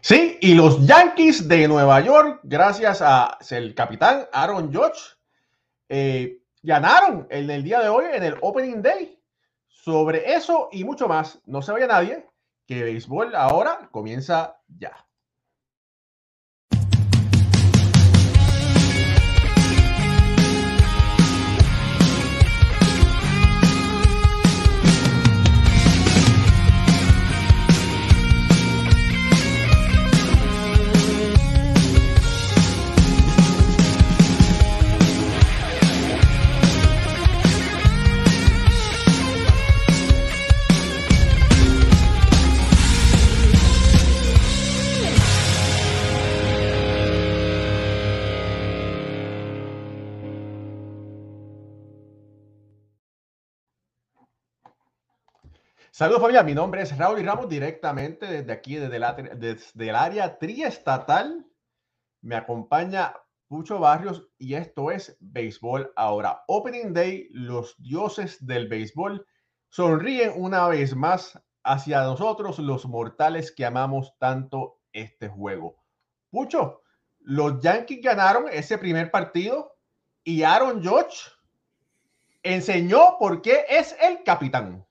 Sí, y los Yankees de Nueva York, gracias a el capitán Aaron Judge, eh, ganaron en el día de hoy en el Opening Day. Sobre eso y mucho más, no se vaya nadie, que béisbol ahora comienza ya. Saludos familia, mi nombre es Raúl y Ramos directamente desde aquí, desde, el área triestatal. Me acompaña Pucho Barrios y esto es Béisbol Ahora. Opening Day, los dioses del béisbol sonríen una vez más hacia nosotros, los mortales que amamos tanto este juego. Pucho, los Yankees ganaron ese primer partido y Aaron Judge enseñó por qué es el capitán.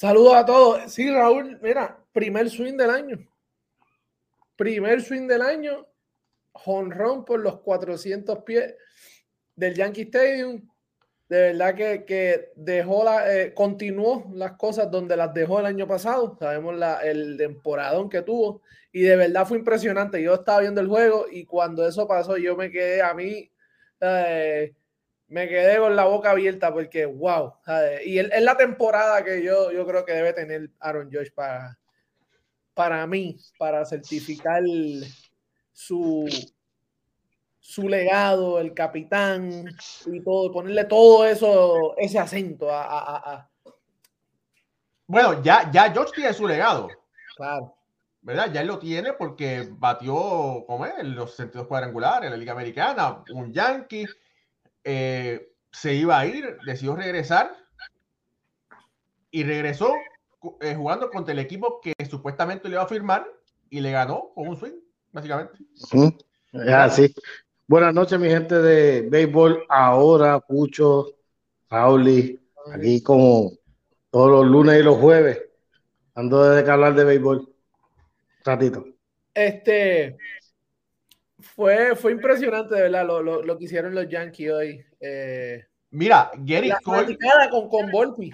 Saludos a todos. Sí, Raúl, mira, primer swing del año. Primer swing del año. Honrón por los 400 pies del Yankee Stadium. De verdad que, dejó la, eh, continuó las cosas donde las dejó el año pasado. Sabemos la, el temporadón que tuvo. Y de verdad fue impresionante. Yo estaba viendo el juego y cuando eso pasó, yo me quedé a mí. Eh, me quedé con la boca abierta porque, wow. Y es la temporada que yo, yo creo que debe tener Aaron Josh para, para mí, para certificar su, su legado, el capitán y todo, ponerle todo eso, ese acento a. Bueno, ya, ya Josh tiene su legado. Claro. ¿verdad? Ya él lo tiene porque batió, como es, los sentidos cuadrangulares en la Liga Americana, un Yankee, eh, se iba a ir, decidió regresar y regresó eh, jugando contra el equipo que supuestamente le iba a firmar y le ganó con un swing, básicamente. sí. Buenas noches, mi gente de béisbol. Ahora, Pucho, Pauli, aquí como todos los lunes y los jueves, ando desde que hablar de béisbol. ratito. Este, fue, fue impresionante, de verdad, lo, lo, lo que hicieron los Yankees hoy. Eh, Mira, Gary la fanaticada con, con Volpi.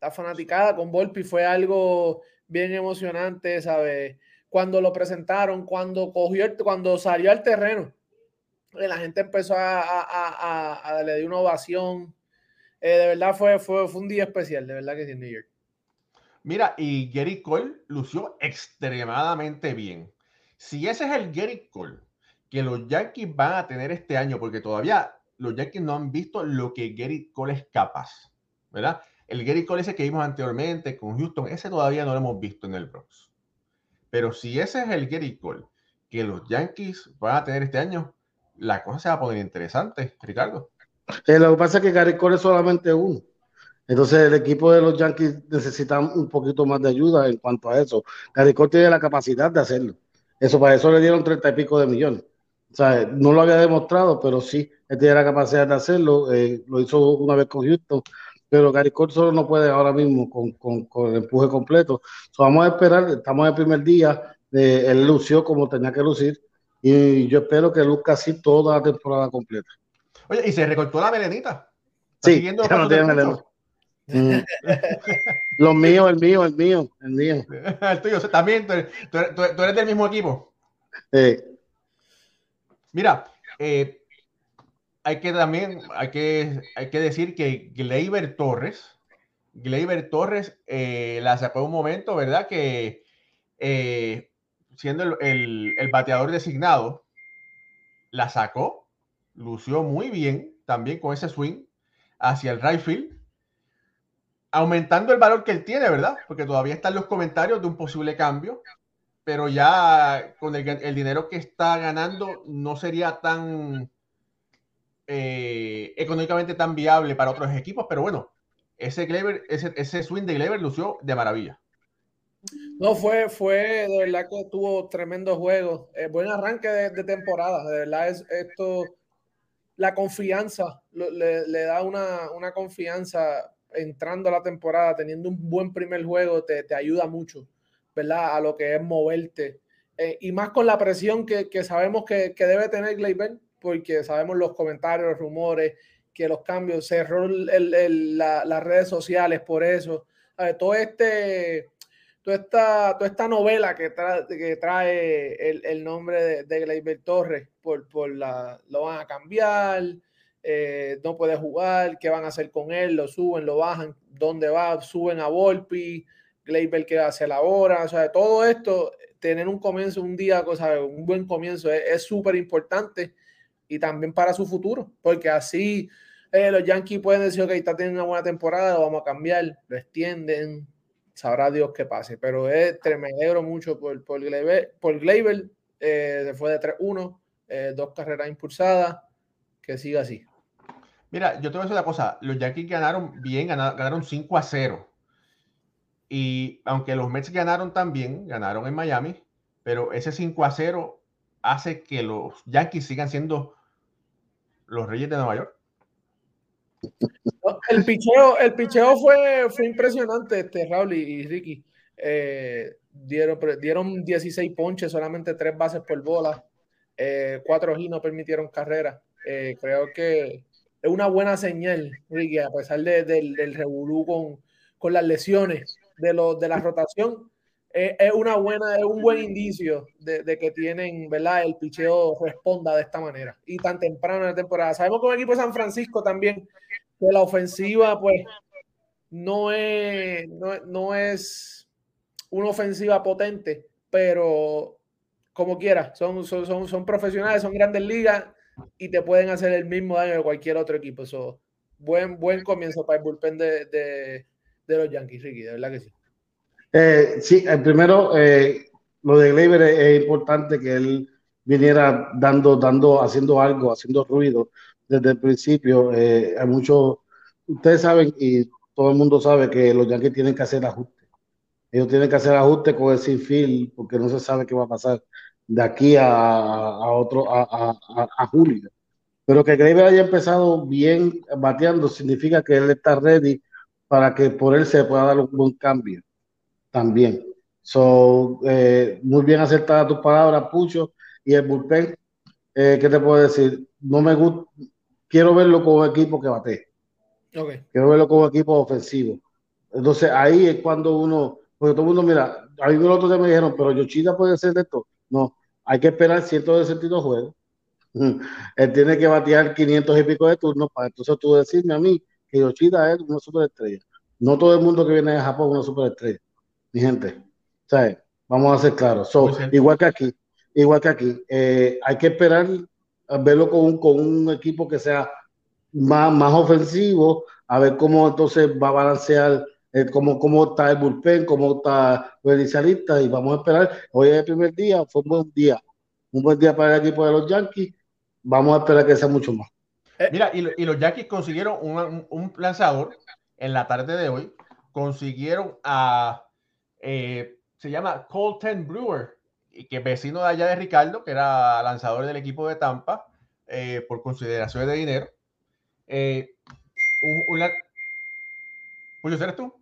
La fanaticada con Volpi fue algo bien emocionante, ¿sabes? Cuando lo presentaron, cuando cogió, cuando salió al terreno, eh, la gente empezó a, a, a, a darle una ovación. Eh, de verdad fue, fue, fue un día especial, de verdad que sí, en New York. Mira, y Gary Cole lució extremadamente bien. Si ese es el Gary Cole que los Yankees van a tener este año, porque todavía los Yankees no han visto lo que Gary Cole es capaz, ¿verdad? El Gary Cole ese que vimos anteriormente con Houston, ese todavía no lo hemos visto en el Bronx. Pero si ese es el Gary Cole que los Yankees van a tener este año, la cosa se va a poner interesante, Ricardo. Eh, lo que pasa es que Gary Cole es solamente uno. Entonces el equipo de los Yankees necesita un poquito más de ayuda en cuanto a eso. Gary Cole tiene la capacidad de hacerlo. Eso para eso le dieron treinta y pico de millones. O sea, no lo había demostrado, pero sí, él tiene la capacidad de hacerlo. Eh, lo hizo una vez con Houston, pero Gary Cole solo no puede ahora mismo con, con, con el empuje completo. vamos a esperar, estamos en el primer día, eh, él lució como tenía que lucir, y yo espero que luzca así toda la temporada completa. Oye, ¿y se recortó la melenita? Sí, ya no tiene melenita. Mm. Los míos, el mío, el mío, el mío. el tuyo, también, tú eres, tú eres, del mismo equipo. Sí. Mira, eh, hay que también, hay que, hay que decir que Gleyber Torres, Gleyber Torres eh, la sacó un momento, ¿verdad? Que eh, siendo el, bateador designado, la sacó, lució muy bien también con ese swing hacia el right field, aumentando el valor que él tiene, ¿verdad? Porque todavía están los comentarios de un posible cambio pero ya con el, dinero que está ganando no sería tan eh, económicamente tan viable para otros equipos, pero bueno, ese, ese, ese swing de Gleyber lució de maravilla. No, fue, fue de que tuvo tremendo juego. Eh, buen arranque de, temporada. De verdad, es esto, la confianza, le, le da una, una, confianza entrando a la temporada, teniendo un buen primer juego, te, te ayuda mucho, ¿verdad? A lo que es moverte. Eh, y más con la presión que, que sabemos que, que, debe tener Gleyber, porque sabemos los comentarios, los rumores, que los cambios, cerró el, las redes sociales por eso. todo este toda esta, toda esta novela que, que trae el, el nombre de, de Gleyber Torres, por, por la, lo van a cambiar, eh, no puede jugar, qué van a hacer con él, lo suben, lo bajan, dónde va, suben a Volpi, Gleyber que hace la hora, o sea, todo esto, tener un comienzo, un día, cosa, un buen comienzo es súper importante y también para su futuro, porque así eh, los Yankees pueden decir, ok, está teniendo una buena temporada, lo vamos a cambiar, lo extienden, sabrá Dios qué pase. Pero es tremendo mucho por, por Gleyber. Por eh, se fue de 3-1, eh, dos carreras impulsadas. Que siga así. Mira, yo te voy a decir una cosa. Los Yankees ganaron bien, ganaron, 5 a 0. Y aunque los Mets ganaron también, ganaron en Miami, pero ese 5 a 0 hace que los Yankees sigan siendo los Reyes de Nueva York. El picheo, el picheo fue, fue impresionante, este, Raúl y, Ricky. Eh, dieron, dieron 16 ponches, solamente 3 bases por bola. Eh, cuatro y no permitieron carrera. Eh, creo que es una buena señal, Ricky, a pesar de, del, del revolú con, con, las lesiones de, lo, de la rotación. es una buena, es un buen indicio de, de, que tienen, ¿verdad? El picheo responda de esta manera y tan temprano en la temporada. Sabemos que el equipo de San Francisco también que la ofensiva, pues, no es, no, es una ofensiva potente, pero como quiera, son, son, son, profesionales, son grandes ligas y te pueden hacer el mismo daño de cualquier otro equipo. So, buen, buen comienzo para el bullpen de, los Yankees, Ricky, de verdad que sí. Eh, sí, el primero, eh, lo de Gleyber es, importante que él viniera dando, dando, haciendo algo, haciendo ruido, desde el principio. Eh, hay muchos, ustedes saben y todo el mundo sabe que los Yankees tienen que hacer ajustes. Ellos tienen que hacer ajustes con el sin porque no se sabe qué va a pasar de aquí a, a otro, a, a, a, julio. Pero que Gleyber haya empezado bien bateando significa que él está ready para que por él se pueda dar un buen cambio también. So, eh, muy bien acertada tus palabras, Pucho, y el bullpen, eh, ¿qué te puedo decir? No me gusta, quiero verlo como equipo que bate. Quiero verlo como equipo ofensivo. Entonces ahí es cuando uno, porque todo el mundo, mira, a mí los otros me dijeron, pero Yoshida puede ser de esto. No, hay que esperar 162 juegos. Él tiene que batear 500 y pico de turnos para entonces tú decirme a mí que Yoshida es una superestrella. No todo el mundo que viene de Japón es una superestrella. Mi gente, ¿sabes? Vamos a ser claros. igual que aquí, igual que aquí, eh, hay que esperar verlo con un, con un equipo que sea más, más ofensivo, a ver cómo entonces va a balancear eh, cómo, cómo está el bullpen, cómo está el inicialista y vamos a esperar. Hoy es el primer día, fue un buen día, un buen día para el equipo de los Yankees. Vamos a esperar que sea mucho más. Eh, mira, y, y, los Yankees consiguieron un, un, lanzador en la tarde de hoy. Consiguieron a, eh, se llama Colton Brewer, y que vecino de allá de Ricardo, que era lanzador del equipo de Tampa, eh, por consideraciones de dinero. Eh, un, eres tú?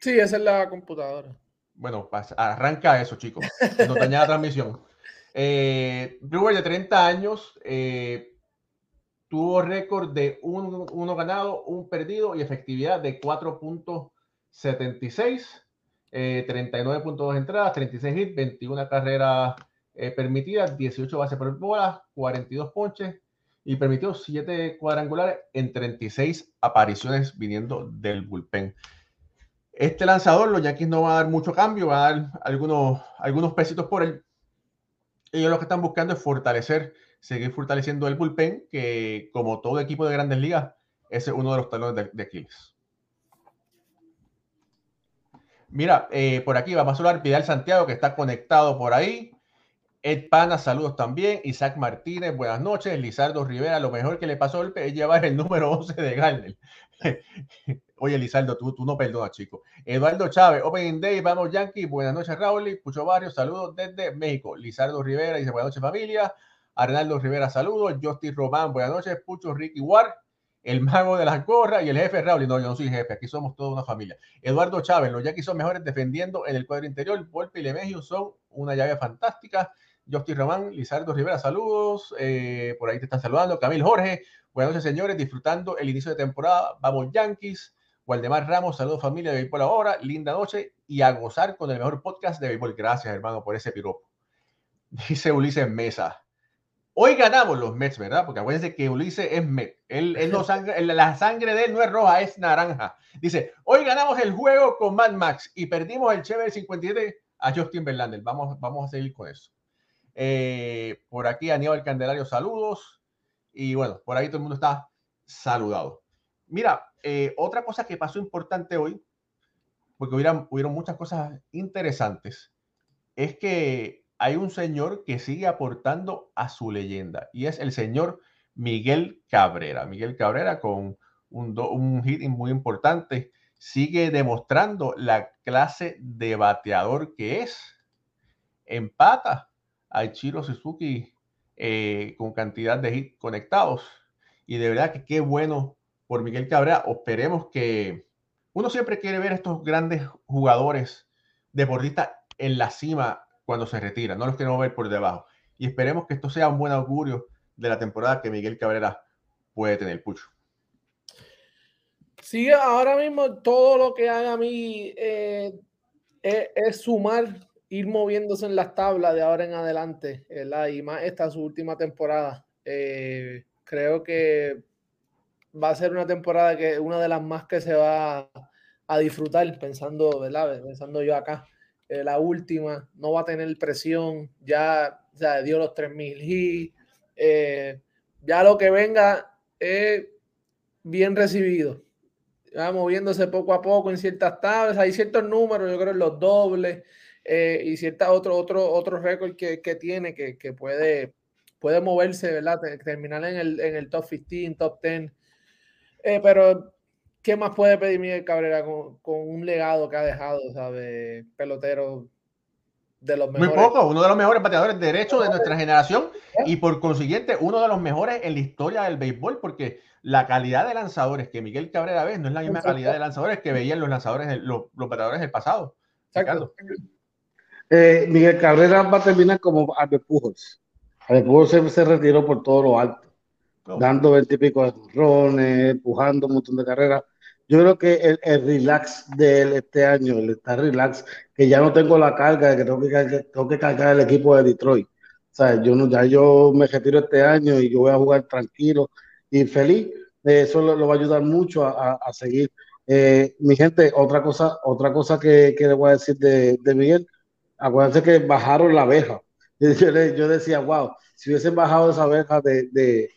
Sí, esa es la computadora. Bueno, arranca eso, chicos. No daña la transmisión. Eh, Brewer de 30 años eh, tuvo récord de un, uno ganado, un perdido y efectividad de 4.76, 39.2 entradas, 36 hits, 21 carreras eh, permitidas, 18 bases por bola, 42 ponches, y permitió siete cuadrangulares en 36 apariciones viniendo del bullpen. Este lanzador, los Yankees no van a dar mucho cambio, van a dar algunos, algunos pesitos por él. Ellos lo que están buscando es fortalecer, seguir fortaleciendo el bullpen, que como todo equipo de grandes ligas, ese es uno de los talones de, Aquiles. Mira, eh, por aquí vamos a hablar Vidal Santiago, que está conectado por ahí. Ed Pana, saludos también. Isaac Martínez, buenas noches. Lizardo Rivera, lo mejor que le pasó es llevar el número 11 de Garner. Oye, Lizardo, tú, tú no perdonas, chico. Eduardo Chávez, Open Day, vamos Yankee. Buenas noches, Raúl. Pucho Barrio, saludos desde México. Lizardo Rivera dice buenas noches, familia. Arnaldo Rivera, saludos. Justin Román, buenas noches. Pucho Ricky Ward, el mago de las gorras y el jefe Raúl. No, yo no soy jefe, aquí somos toda una familia. Eduardo Chávez, los Yankees son mejores defendiendo en el cuadro interior. Volpe y Lemegio son una llave fantástica. Justin Román, Lizardo Rivera, saludos. Eh, por ahí te están saludando. Camil Jorge, buenas noches, señores. Disfrutando el inicio de temporada. Vamos, Yankees. Waldemar Ramos, saludos familia de Béisbol ahora. Linda noche y a gozar con el mejor podcast de Béisbol. Gracias, hermano, por ese piropo. Dice Ulises Mesa. Hoy ganamos los Mets, ¿verdad? Porque acuérdense que Ulises es Met. Él, no sangre, la sangre de él no es roja, es naranja. Dice, hoy ganamos el juego con Mad Max y perdimos el Chevrolet 57 a Justin Verlander. Vamos, vamos a seguir con eso. Eh, por aquí Aníbal Candelario, saludos. Y bueno, por ahí todo el mundo está saludado. Mira, eh, otra cosa que pasó importante hoy, porque hubieron, hubieron muchas cosas interesantes, es que hay un señor que sigue aportando a su leyenda y es el señor Miguel Cabrera. Miguel Cabrera con un, un hit muy importante sigue demostrando la clase de bateador que es. Empata a Chiro Suzuki eh, con cantidad de hits conectados. Y de verdad que qué bueno por Miguel Cabrera. Esperemos que uno siempre quiere ver a estos grandes jugadores deportistas en la cima cuando se retira, no los queremos ver por debajo. Y esperemos que esto sea un buen augurio de la temporada que Miguel Cabrera puede tener, Pucho. Sí, ahora mismo todo lo que haga a mí eh, es, sumar, ir moviéndose en las tablas de ahora en adelante, y más esta su última temporada. Eh, creo que va a ser una temporada que una de las más que se va a disfrutar, pensando, ¿verdad? Pensando yo acá. Eh, la última, no va a tener presión, ya, ya dio los 3000 y eh, ya lo que venga es bien recibido. Va moviéndose poco a poco en ciertas tablas, hay ciertos números, yo creo en los dobles eh, y ciertos otro, otro, otro récord que, que tiene que, que, puede, puede moverse, ¿verdad? Terminar en el, en el top 15, top 10. pero ¿qué más puede pedir Miguel Cabrera con, un legado que ha dejado, ¿sabe? Pelotero de los mejores. Muy poco, uno de los mejores bateadores derechos de nuestra generación y por consiguiente uno de los mejores en la historia del béisbol, porque la calidad de lanzadores que Miguel Cabrera ve no es la misma calidad de lanzadores que veían los lanzadores, los, los bateadores del pasado. Eh, Miguel Cabrera va a terminar como Albert Pujols. Albert Pujols se, se retiró por todo lo alto dando veintipico de rones, empujando un montón de carreras. Yo creo que el, el, relax de él este año, el estar relax, que ya no tengo la carga de que tengo que, tengo que cargar el equipo de Detroit. O sea, yo no, ya yo me retiro este año y yo voy a jugar tranquilo y feliz. Eso lo, va a ayudar mucho a, a, seguir. Eh, mi gente, otra cosa, otra cosa que, que le voy a decir de, de Miguel, acuérdense que bajaron la abeja. Yo, yo, decía, wow, si hubiesen bajado esa abeja de, de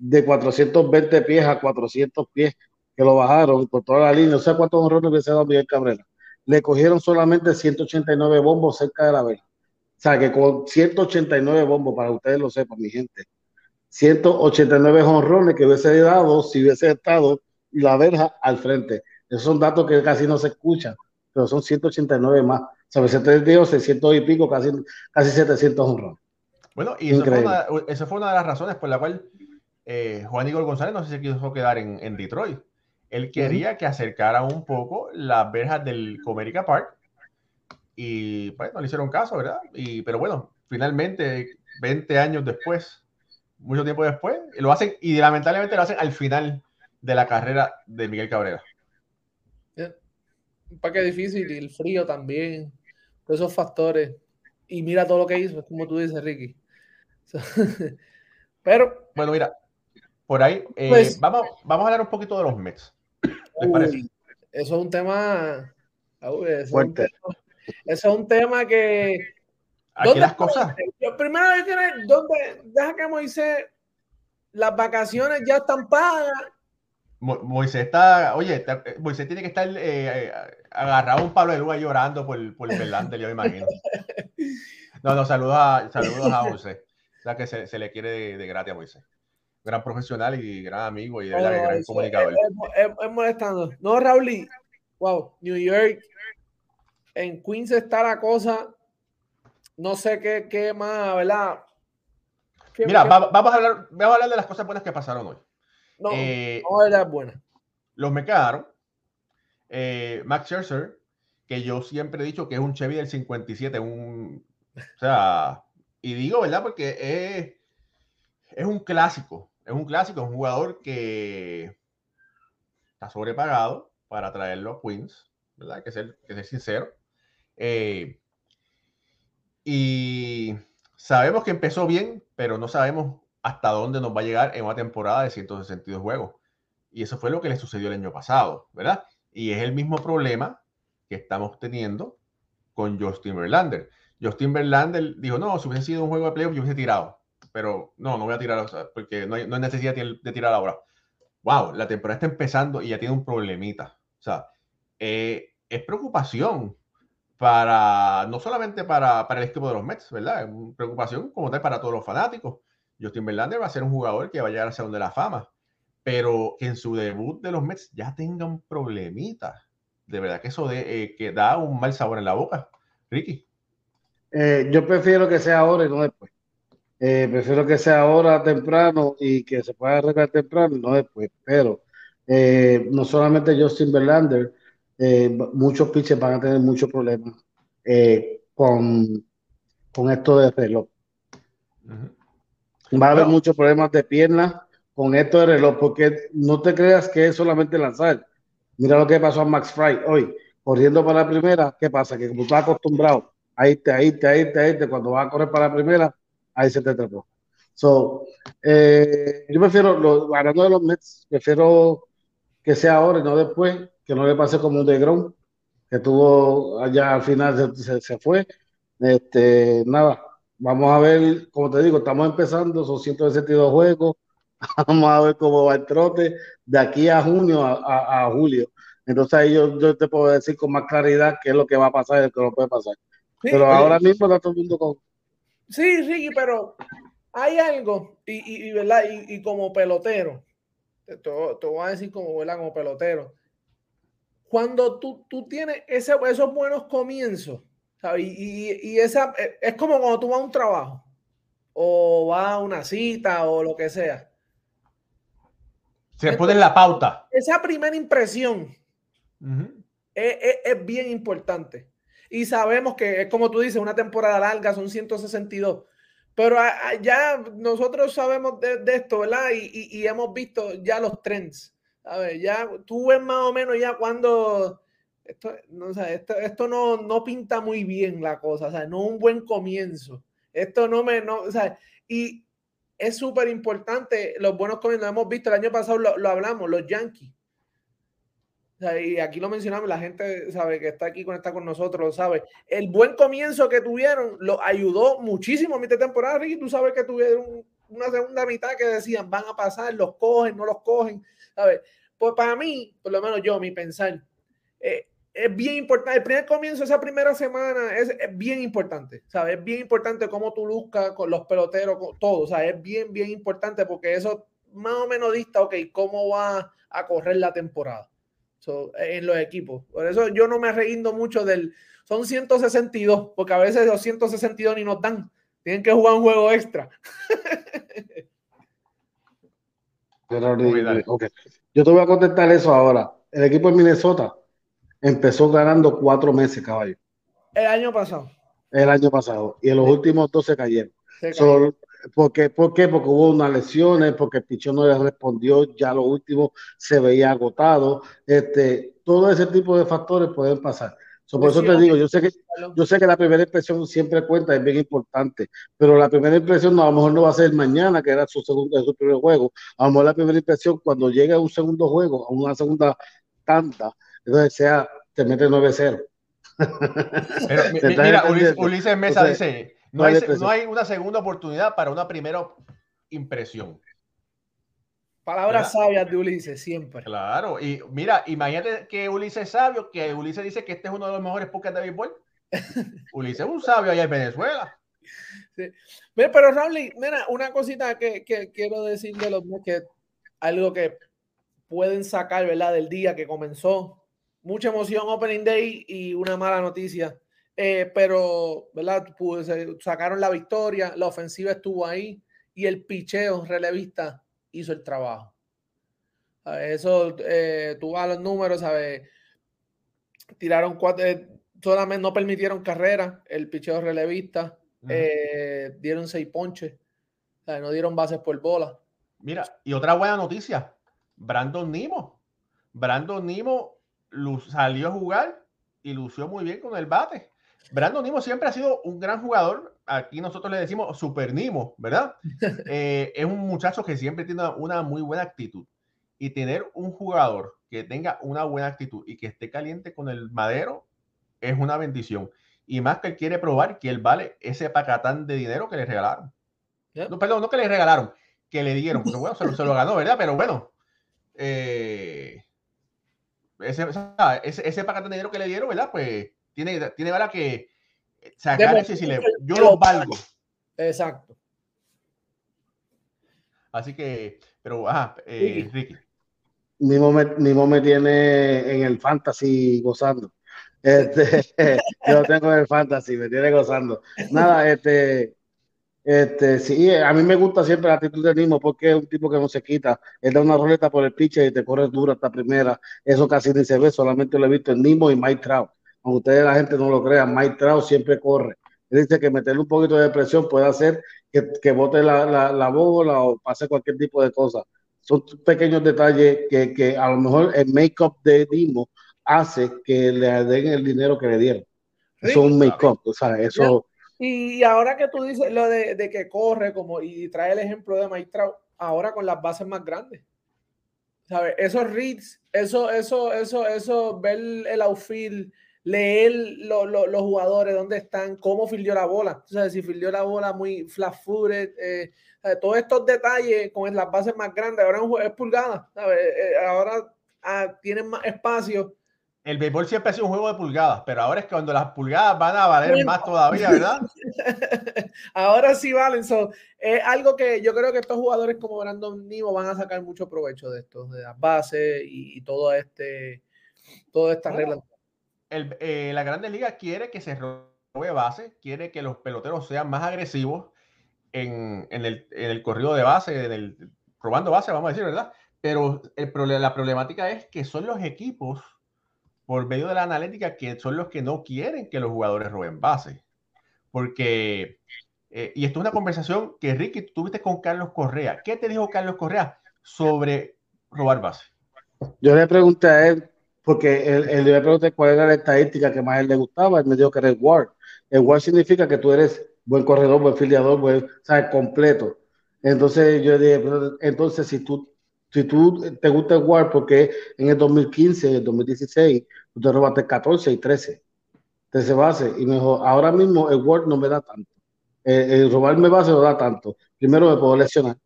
de 420 pies a 400 pies que lo bajaron por toda la línea. No sé cuántos honrones hubiese dado Miguel Cabrera. Le cogieron solamente 189 bombos cerca de la verja. O sea que con 189 bombos, para ustedes lo sepan, mi gente, 189 honrones que hubiese dado si hubiese estado la verja al frente. Esos son datos que casi no se escuchan, pero son 189 más. O sea, se dio 600 y pico, casi, casi 700 honrones. Bueno, y eso fue, una, eso fue, una, de las razones por la cual eh, Juan Igor González no sé si quiso quedar en, Detroit. Él quería que acercara un poco las verjas del Comerica Park y pues no le hicieron caso, ¿verdad? Y, pero bueno, finalmente, 20 años después, mucho tiempo después, lo hacen y lamentablemente lo hacen al final de la carrera de Miguel Cabrera. Un paquete difícil y el frío también, todos esos factores. Y mira todo lo que hizo, como tú dices, Ricky. Pero. Bueno, mira, por ahí, eh, pues, vamos, vamos a hablar un poquito de los Mets. Eso es un tema. eso, es un tema eso es un tema que. Aquí las cosas. primero, ¿dónde, deja que Moisés. Las vacaciones ya están pagas. Moisés está, oye, Moisés tiene que estar eh, agarrado a un palo de luz llorando por, por el Verlander, yo me imagino. No, no, saludos a, saludos a Moisés. O sea que se, se le quiere de, de, gratis a Moisés. Gran profesional y gran amigo y de verdad que gran comunicador. Es, es, es, molestando. No, Raúl, wow, New York, en Queens está la cosa. No sé qué, qué más, ¿verdad? ¿Qué, Mira, qué... vamos, a hablar, vamos a hablar de las cosas buenas que pasaron hoy. No, eh, no de las buenas. Los me quedaron. Eh, Max Scherzer, que yo siempre he dicho que es un Chevy del 57, un, o sea, y digo, ¿verdad? Porque es, es un clásico, es un clásico, es un jugador que está sobrepagado para traerlo a Queens, ¿verdad? Que ser, que sincero. Eh, y sabemos que empezó bien, pero no sabemos hasta dónde nos va a llegar en una temporada de 162 juegos. Y eso fue lo que le sucedió el año pasado, ¿verdad? Y es el mismo problema que estamos teniendo con Justin Verlander. Justin Verlander dijo, no, si hubiese sido un juego de playoff, yo hubiese tirado. Pero no, no voy a tirar, porque no hay, no hay, necesidad de tirar ahora. Wow, la temporada está empezando y ya tiene un problemita. O sea, eh, es preocupación para, no solamente para, para, el equipo de los Mets, ¿verdad? Es preocupación como tal para todos los fanáticos. Justin Verlander va a ser un jugador que va a llegar a Salón de la Fama, pero que en su debut de los Mets ya tenga un problemita. De verdad que eso de, eh, da un mal sabor en la boca. Ricky. Eh, yo prefiero que sea ahora y no después. Eh, prefiero que sea ahora temprano y que se pueda arreglar temprano y no después. Pero eh, no solamente Justin Verlander, eh, muchos pitchers van a tener muchos problemas con, con esto de reloj. Va a haber muchos problemas de piernas con esto de reloj, porque no te creas que es solamente lanzar. Mira lo que pasó a Max Fry hoy, corriendo para la primera. ¿Qué pasa? Que como estás acostumbrado ahí te, ahí te, ahí te, ahí te, cuando vas a correr para la primera, ahí se te atrapó. So, eh, yo prefiero, lo, hablando de los Mets, prefiero que sea ahora y no después, que no le pase como un de Grom, que tuvo allá al final se, se, se, fue. Este, nada, vamos a ver, como te digo, estamos empezando, son 162 juegos, vamos a ver cómo va el trote de aquí a junio a, a, a julio. Entonces ahí yo, yo, te puedo decir con más claridad qué es lo que va a pasar y qué no puede pasar. Sí, pero ahora mismo está todo el mundo con. Sí, Ricky, pero hay algo, y, y, y ¿verdad? Y, y, como pelotero, te, te, voy a decir como, ¿verdad? como pelotero, cuando tú, tú tienes ese, esos buenos comienzos, ¿sabes? Y, y, esa, e, es como cuando tú vas a un trabajo, o vas a una cita, o lo que sea. Se pone la pauta. Esa primera impresión uh -huh. es, es, es bien importante y sabemos que es como tú dices, una temporada larga, son 162. Pero ya nosotros sabemos de, de esto, ¿verdad? Y, y, y, hemos visto ya los trends. A ver, ya tú ves más o menos ya cuando esto, no, o sea, esto, esto no, no, pinta muy bien la cosa, o sea, no un buen comienzo. Esto no me, no, o sea, y es súper importante los buenos comienzos. Hemos visto el año pasado, lo, lo hablamos, los Yankees y aquí lo mencionamos, la gente sabe que está aquí conectada con nosotros, sabe. El buen comienzo que tuvieron lo ayudó muchísimo a mi temporada, Ricky. Tú sabes que tuvieron una segunda mitad que decían van a pasar, los cogen, no los cogen, ¿sabes? Pues para mí, por lo menos yo, mi pensar, eh, es bien importante. El primer comienzo, esa primera semana, es, es, bien importante, ¿sabes? Es bien importante cómo tú luzcas con los peloteros, con todo, sea, es bien, bien importante porque eso más o menos dista, ok, cómo va a correr la temporada. So, en los equipos. Por eso yo no me arreguindo mucho del. Son 162, porque a veces los 162 ni nos dan. Tienen que jugar un juego extra. okay. Yo te voy a contestar eso ahora. El equipo de Minnesota empezó ganando cuatro meses, caballo. El año pasado. El año pasado. Y en los sí. últimos dos se cayeron. Se cayeron. So, ¿Por qué? ¿Por qué? Porque hubo unas lesiones, porque el pichón no le respondió, ya lo último se veía agotado. Este, todo ese tipo de factores pueden pasar. So, por eso te digo, yo sé que yo sé que la primera impresión siempre cuenta, es bien importante, pero la primera impresión no, a lo mejor no va a ser mañana, que era su segundo, su primer juego. A lo mejor la primera impresión cuando llegue a un segundo juego, a una segunda tanda, entonces sea, te mete 9-0. Pero, mira, Ulises, Ulises Mesa entonces, dice no hay, no hay, una segunda oportunidad para una primera impresión. Palabras ¿verdad? sabias de Ulises, siempre. Claro, y mira, imagínate que Ulises es sabio, que Ulises dice que este es uno de los mejores podcasts de béisbol. Ulises es un sabio allá en Venezuela. Pero Raúl, mira, una cosita que, quiero decir de los que algo que pueden sacar, ¿verdad? Del día que comenzó. Mucha emoción Opening Day y una mala noticia. Eh, pero, ¿verdad? Pues, sacaron la victoria, la ofensiva estuvo ahí y el picheo relevista hizo el trabajo. Eso, eh, tú vas a los números, ¿sabes? Tiraron cuatro, eh, solamente no permitieron carrera, el picheo relevista, eh, dieron seis ponches, no dieron bases por bola. Mira, y otra buena noticia, Brandon Nimo. Brandon Nimo salió a jugar y lució muy bien con el bate. Brandon Nimo siempre ha sido un gran jugador. Aquí nosotros le decimos Super Nimo, ¿verdad? Eh, es un muchacho que siempre tiene una muy buena actitud. Y tener un jugador que tenga una buena actitud y que esté caliente con el madero es una bendición. Y más que él quiere probar que él vale ese pacatán de dinero que le regalaron. No, perdón, no que le regalaron, que le dieron, porque bueno, se lo, ganó, ¿verdad? Pero bueno, eh, ese, ese, pacatán de dinero que le dieron, ¿verdad? Pues tiene, tiene para que sacar ese si le, yo lo valgo. Exacto. Así que, pero, ajá, eh, Ricky. Nimo me, me tiene en el fantasy gozando. Este, yo tengo el fantasy, me tiene gozando. Nada, este, este, sí, a mí me gusta siempre la actitud de Nimo porque es un tipo que no se quita. Él da una roleta por el pitcher y te corre duro hasta primera. Eso casi ni se ve, solamente lo he visto en Nimo y Mike Trout. Aunque ustedes la gente no lo crea, Mike Trout siempre corre. Él dice que meterle un poquito de presión puede hacer que, que bote la, la, la bola o pase cualquier tipo de cosa. Son pequeños detalles que, que a lo mejor el make-up de Nimo hace que le den el dinero que le dieron. Eso es un make-up, o sea, eso... Y ahora que tú dices lo de, de, que corre como y trae el ejemplo de Mike ahora con las bases más grandes. ¿Sabes? Esos reads, eso, eso, eso, eso, ver el outfield, leer los jugadores, dónde están, cómo filió la bola. O sea, si filió la bola muy flat-footed, eh, todos estos detalles con las bases más grandes, ahora es pulgada, ¿sabes? Eh, eh, ahora ah, tienen más espacio el béisbol siempre ha sido un juego de pulgadas, pero ahora es cuando las pulgadas van a valer más todavía, ¿verdad? ahora sí valen. es algo que yo creo que estos jugadores como Brandon Nimo van a sacar mucho provecho de esto, de las bases y, todo este, toda esta Eh, la Grande Liga quiere que se robe base, quiere que los peloteros sean más agresivos en, el, corrido de base, robando base, vamos a decir, ¿verdad? Pero la problemática es que son los equipos por medio de la analítica que son los que no quieren que los jugadores roben base. Porque, eh, y esto es una conversación que Ricky tuviste con Carlos Correa. ¿Qué te dijo Carlos Correa sobre robar base? Yo le pregunté a él, porque él, le pregunté cuál era la estadística que más él le gustaba. Él me dijo que era el WAR. El WAR significa que tú eres buen corredor, buen filiador, buen, ¿sabes? Completo. Entonces yo dije, entonces si tú si tú te gusta el WAR, porque en el 2015, en el 2016, tú te robaste 14 y 13, 13 bases, y mejor, ahora mismo el WAR no me da tanto. Eh, el robarme bases no da tanto. Primero me puedo lesionar,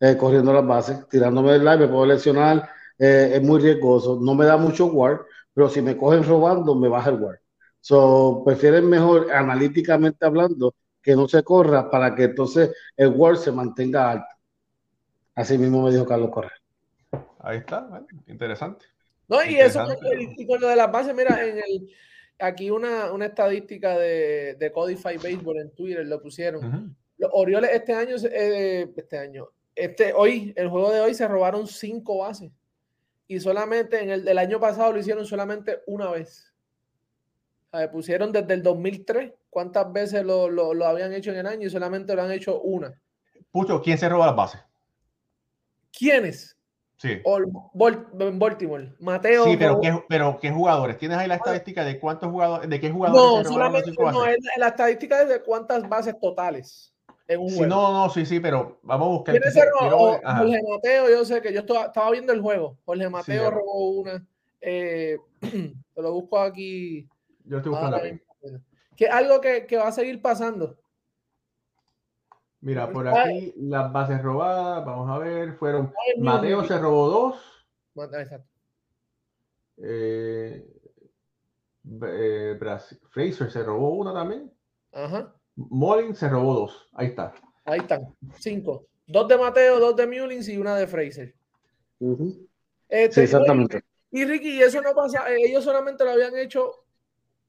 eh, corriendo las bases, tirándome el live, me puedo lesionar, eh, es muy riesgoso, no me da mucho WAR, pero si me cogen robando, me baja el WAR. So, prefieren mejor, analíticamente hablando, que no se corra para que entonces el WAR se mantenga alto. Así mismo me dijo Carlos Correa. Ahí está, interesante. No, y eso, y con lo de las bases, mira, en el, aquí una, una estadística de, de, Codify Baseball en Twitter lo pusieron. Los Orioles este año, eh, este año, este, hoy, el juego de hoy se robaron cinco bases. Y solamente en el del año pasado lo hicieron solamente una vez. O pusieron desde el 2003 cuántas veces lo, lo, lo, habían hecho en el año y solamente lo han hecho una. Pucho, ¿quién se roba las bases? ¿Quiénes? Sí. Baltimore, Mateo. Sí, pero ¿qué, pero ¿qué jugadores? ¿Tienes ahí la estadística de cuántos jugadores, de qué jugadores? No, solamente no, es la estadística es de cuántas bases totales en un juego. No, no, sí, sí, pero vamos a buscar. Jorge Mateo, yo sé que yo estaba, viendo el juego. Jorge Mateo robó una. Eh, te lo busco aquí. Yo estoy buscando Que algo que, que va a seguir pasando. Mira, por aquí las bases robadas, vamos a ver, fueron. Mateo se robó dos. Exacto. Eh, eh, Fraser se robó una también. Ajá. Mullins se robó dos. Ahí está. Ahí están. Cinco. Dos de Mateo, dos de Mullins y una de Fraser. Este, sí, exactamente. Y Ricky, eso no pasa, eh, ellos solamente lo habían hecho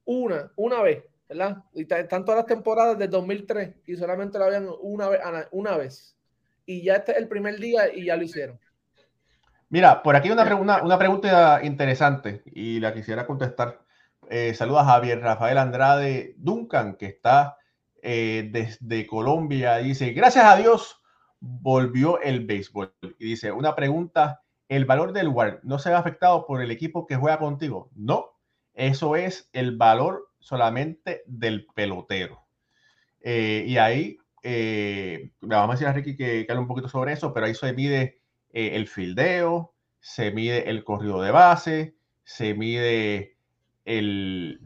una, una vez, ¿verdad? Y están todas las temporadas del 2003 y solamente lo habían una vez, una vez. Y ya este es el primer día y ya lo hicieron. Mira, por aquí una, una, una pregunta interesante y la quisiera contestar. Eh, saluda a Javier Rafael Andrade Duncan, que está eh, desde Colombia. Dice, gracias a Dios volvió el béisbol. Y dice, una pregunta, ¿el valor del WAR no se ve afectado por el equipo que juega contigo? No, eso es el valor solamente del pelotero. Eh, y ahí, eh, vamos a decir a Ricky que, que un poquito sobre eso, pero ahí se mide el fildeo, se mide el corrido de base, se mide el,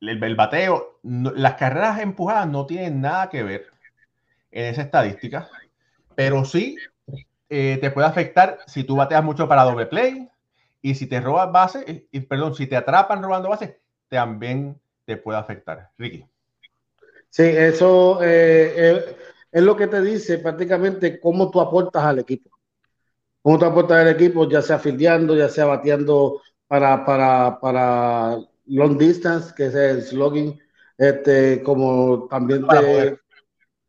el, bateo. las carreras empujadas no tienen nada que ver en esa estadística, pero sí eh, te puede afectar si tú bateas mucho para doble play y si te robas base, eh, y, perdón, si te atrapan robando base, también te puede afectar. Ricky. Sí, eso eh, es lo que te dice prácticamente cómo tú aportas al equipo. Cómo tú aportas al equipo, ya sea fildeando, ya sea bateando para, para, para long distance, que es el slogan, este, como también te,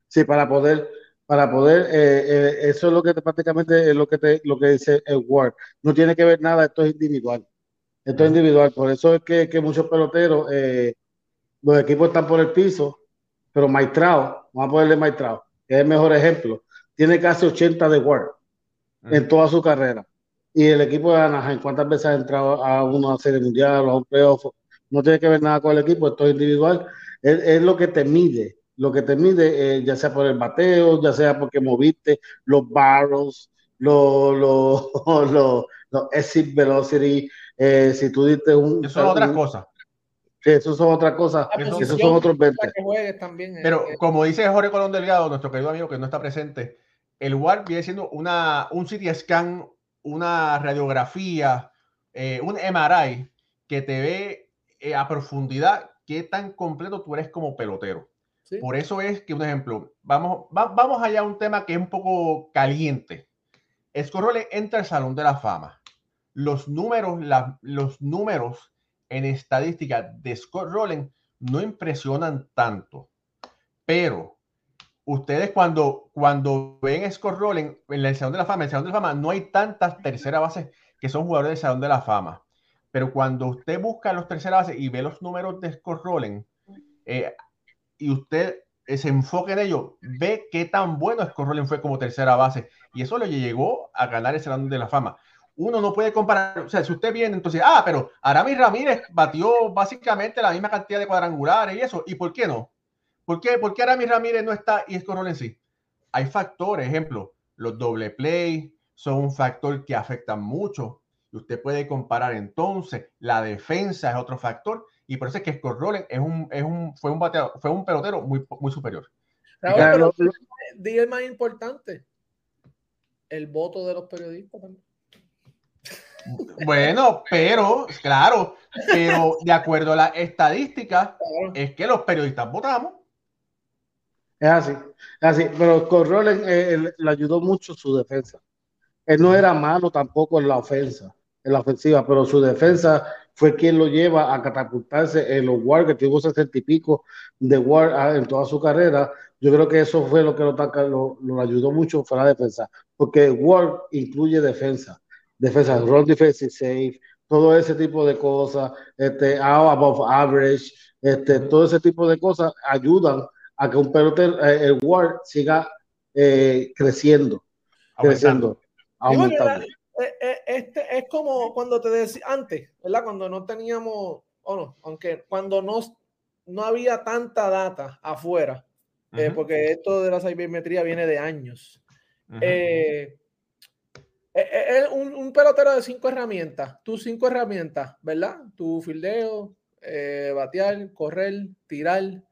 Sí, para poder, para poder, eh, eh, eso es lo que te, prácticamente es lo que te, lo que dice el Word. No tiene que ver nada, esto es individual. Esto es individual. Por eso es que, que muchos peloteros, eh, los equipos están por el piso, pero Maitrao, vamos a ponerle Maitrao, que es el mejor ejemplo, tiene casi 80 de Word en toda su carrera. Y el equipo de Anaheim, ¿cuántas veces ha entrado a una serie mundial o a un playoff? No tiene que ver nada con el equipo, esto es individual. es lo que te mide lo que te mide, eh, ya sea por el bateo, ya sea porque moviste los barrels, los, los, los, los exit velocity, eh, si tú diste un... Eso es otra cosa. Sí, eso son otras cosas, esos son otros 20. También, Pero como dice Jorge Colón Delgado, nuestro querido amigo que no está presente, el WAR viene siendo una, un CT scan, una radiografía, eh, un MRI que te ve a profundidad qué tan completo tú eres como pelotero. Por eso es que, un ejemplo, vamos, vamos allá a un tema que es un poco caliente. Escorrole entra al Salón de la Fama. Los números, los números en estadística de Scott Rowland no impresionan tanto. Pero ustedes cuando, cuando ven a Scott Rowland en el Salón de la Fama, en el Salón de la Fama no hay tantas terceras bases que son jugadores del Salón de la Fama. Pero cuando usted busca los terceras bases y ve los números de Scott Rowland, eh, y usted se enfoque en ello, ve qué tan bueno es Rowling fue como tercera base. Y eso le llegó a ganar ese Salón de la Fama. Uno no puede comparar, o sea, si usted viene, entonces, ah, pero Aramis Ramírez batió básicamente la misma cantidad de cuadrangulares y eso. ¿Y por qué no? ¿Por qué, ¿Por qué Aramis Ramírez no está y en sí? Hay factores, ejemplo, los doble play son un factor que afecta mucho. Y usted puede comparar entonces, la defensa es otro factor y por eso es que Scott Rowland es un, es un, fue, un fue un pelotero muy, muy superior. Raúl, pero, más importante, el voto de los periodistas Bueno, pero, claro, pero de acuerdo a la estadística, es que los periodistas votamos. Es así, es así, pero Scott Rowland eh, le ayudó mucho su defensa. Él no era malo tampoco en la ofensa, en la ofensiva, pero su defensa fue quien lo lleva a catapultarse en los War, que tuvo 60 y pico de War ah, en toda su carrera. Yo creo que eso fue lo que lo, lo, ayudó mucho fue la defensa, porque War incluye defensa, defensa, run defensive safe, todo ese tipo de cosas, este, above average, este, todo ese tipo de cosas ayudan a que un pelotero, eh, el War siga eh, creciendo, creciendo, aumentando. Eh, eh, este es como cuando te decía antes, ¿verdad? Cuando no teníamos, o no, aunque cuando no, no había tanta data afuera, eh, porque esto de la sabermetría viene de años. un, un, pelotero de cinco herramientas, tus cinco herramientas, ¿verdad? Tu fildeo, batear, correr, tirar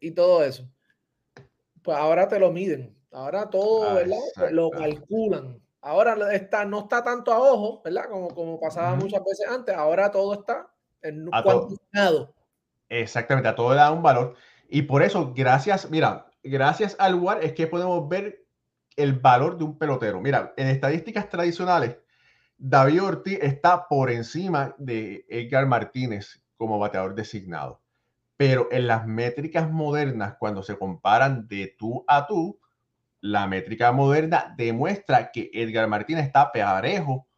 y todo eso. Pues ahora te lo miden, ahora todo, ¿verdad? Lo calculan. Ahora está, no está tanto a ojo, ¿verdad? Como, como pasaba muchas veces antes. Ahora todo está en cuantificado. Exactamente, a todo le da un valor. Y por eso, gracias, mira, gracias al WAR es que podemos ver el valor de un pelotero. Mira, en estadísticas tradicionales, David Ortiz está por encima de Edgar Martínez como bateador designado. Pero en las métricas modernas, cuando se comparan de tú a tú, la métrica moderna demuestra que Edgar Martínez está parejo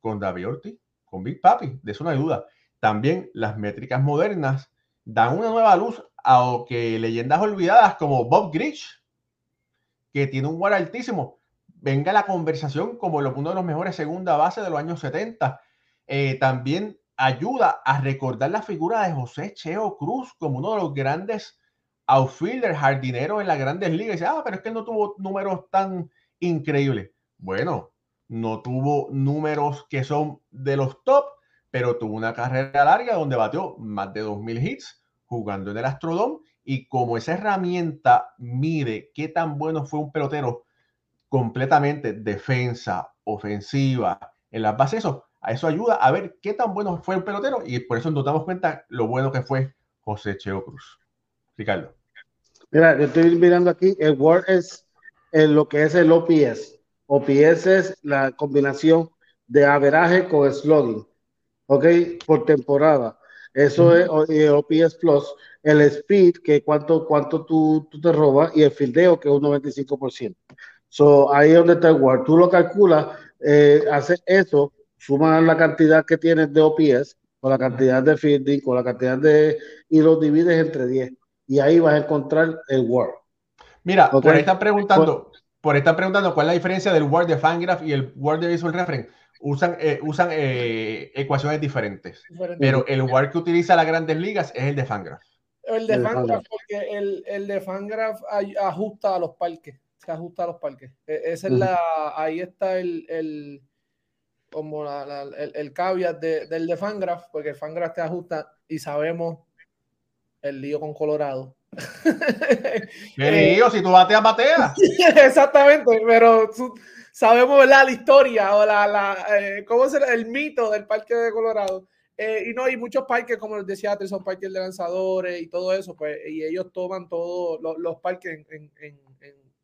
con David Ortiz, con Big Papi, de eso no hay duda. También las métricas modernas dan una nueva luz a que leyendas olvidadas como Bob Grich, que tiene un war altísimo, venga la conversación como uno de los mejores segunda base de los años 70. Eh, también ayuda a recordar la figura de José Cheo Cruz como uno de los grandes outfielder, jardinero en las grandes ligas. Y dice, ah, pero es que no tuvo números tan increíbles. Bueno, no tuvo números que son de los top, pero tuvo una carrera larga donde batió más de 2.000 hits jugando en el Astrodome. Y como esa herramienta mide qué tan bueno fue un pelotero completamente defensa, ofensiva, en las bases, eso, eso ayuda a ver qué tan bueno fue un pelotero y por eso nos damos cuenta lo bueno que fue José Cheo Cruz. Ricardo. Mira, yo estoy mirando aquí, el Word es lo que es el OPS. OPS es la combinación de averaje con slugging, ¿ok? Por temporada. Eso es OPS Plus, el speed, que cuánto, cuánto tú, tú te robas, y el fildeo, que es un 95%. So, ahí es donde está el Word. Tú lo calculas, eh, haces eso, sumas la cantidad que tienes de OPS, con la cantidad de fielding, con la cantidad de... y lo divides entre 10 y ahí vas a encontrar el Word. Mira, por ahí están preguntando, por, ahí están preguntando cuál es la diferencia del Word de Fangraph y el Word de Visual Reference. Usan, eh, usan eh, ecuaciones diferentes, pero el Word que utiliza las grandes ligas es el de Fangraph. El de Fangraph, porque el, el, de Fangraph ajusta a los parques, se ajusta a los parques. E, esa es la, ahí está el, el como la, el, el caveat del de Fangraph, porque el Fangraph te ajusta y sabemos el lío con Colorado. ¿Qué lío? Si tú bateas, bateas. Exactamente, pero sabemos la historia o la, la eh, ¿cómo es el, mito del parque de Colorado? Eh, y no, hay muchos parques, como les decía son parques de lanzadores y todo eso, pues, y ellos toman todos los, parques en, en, en,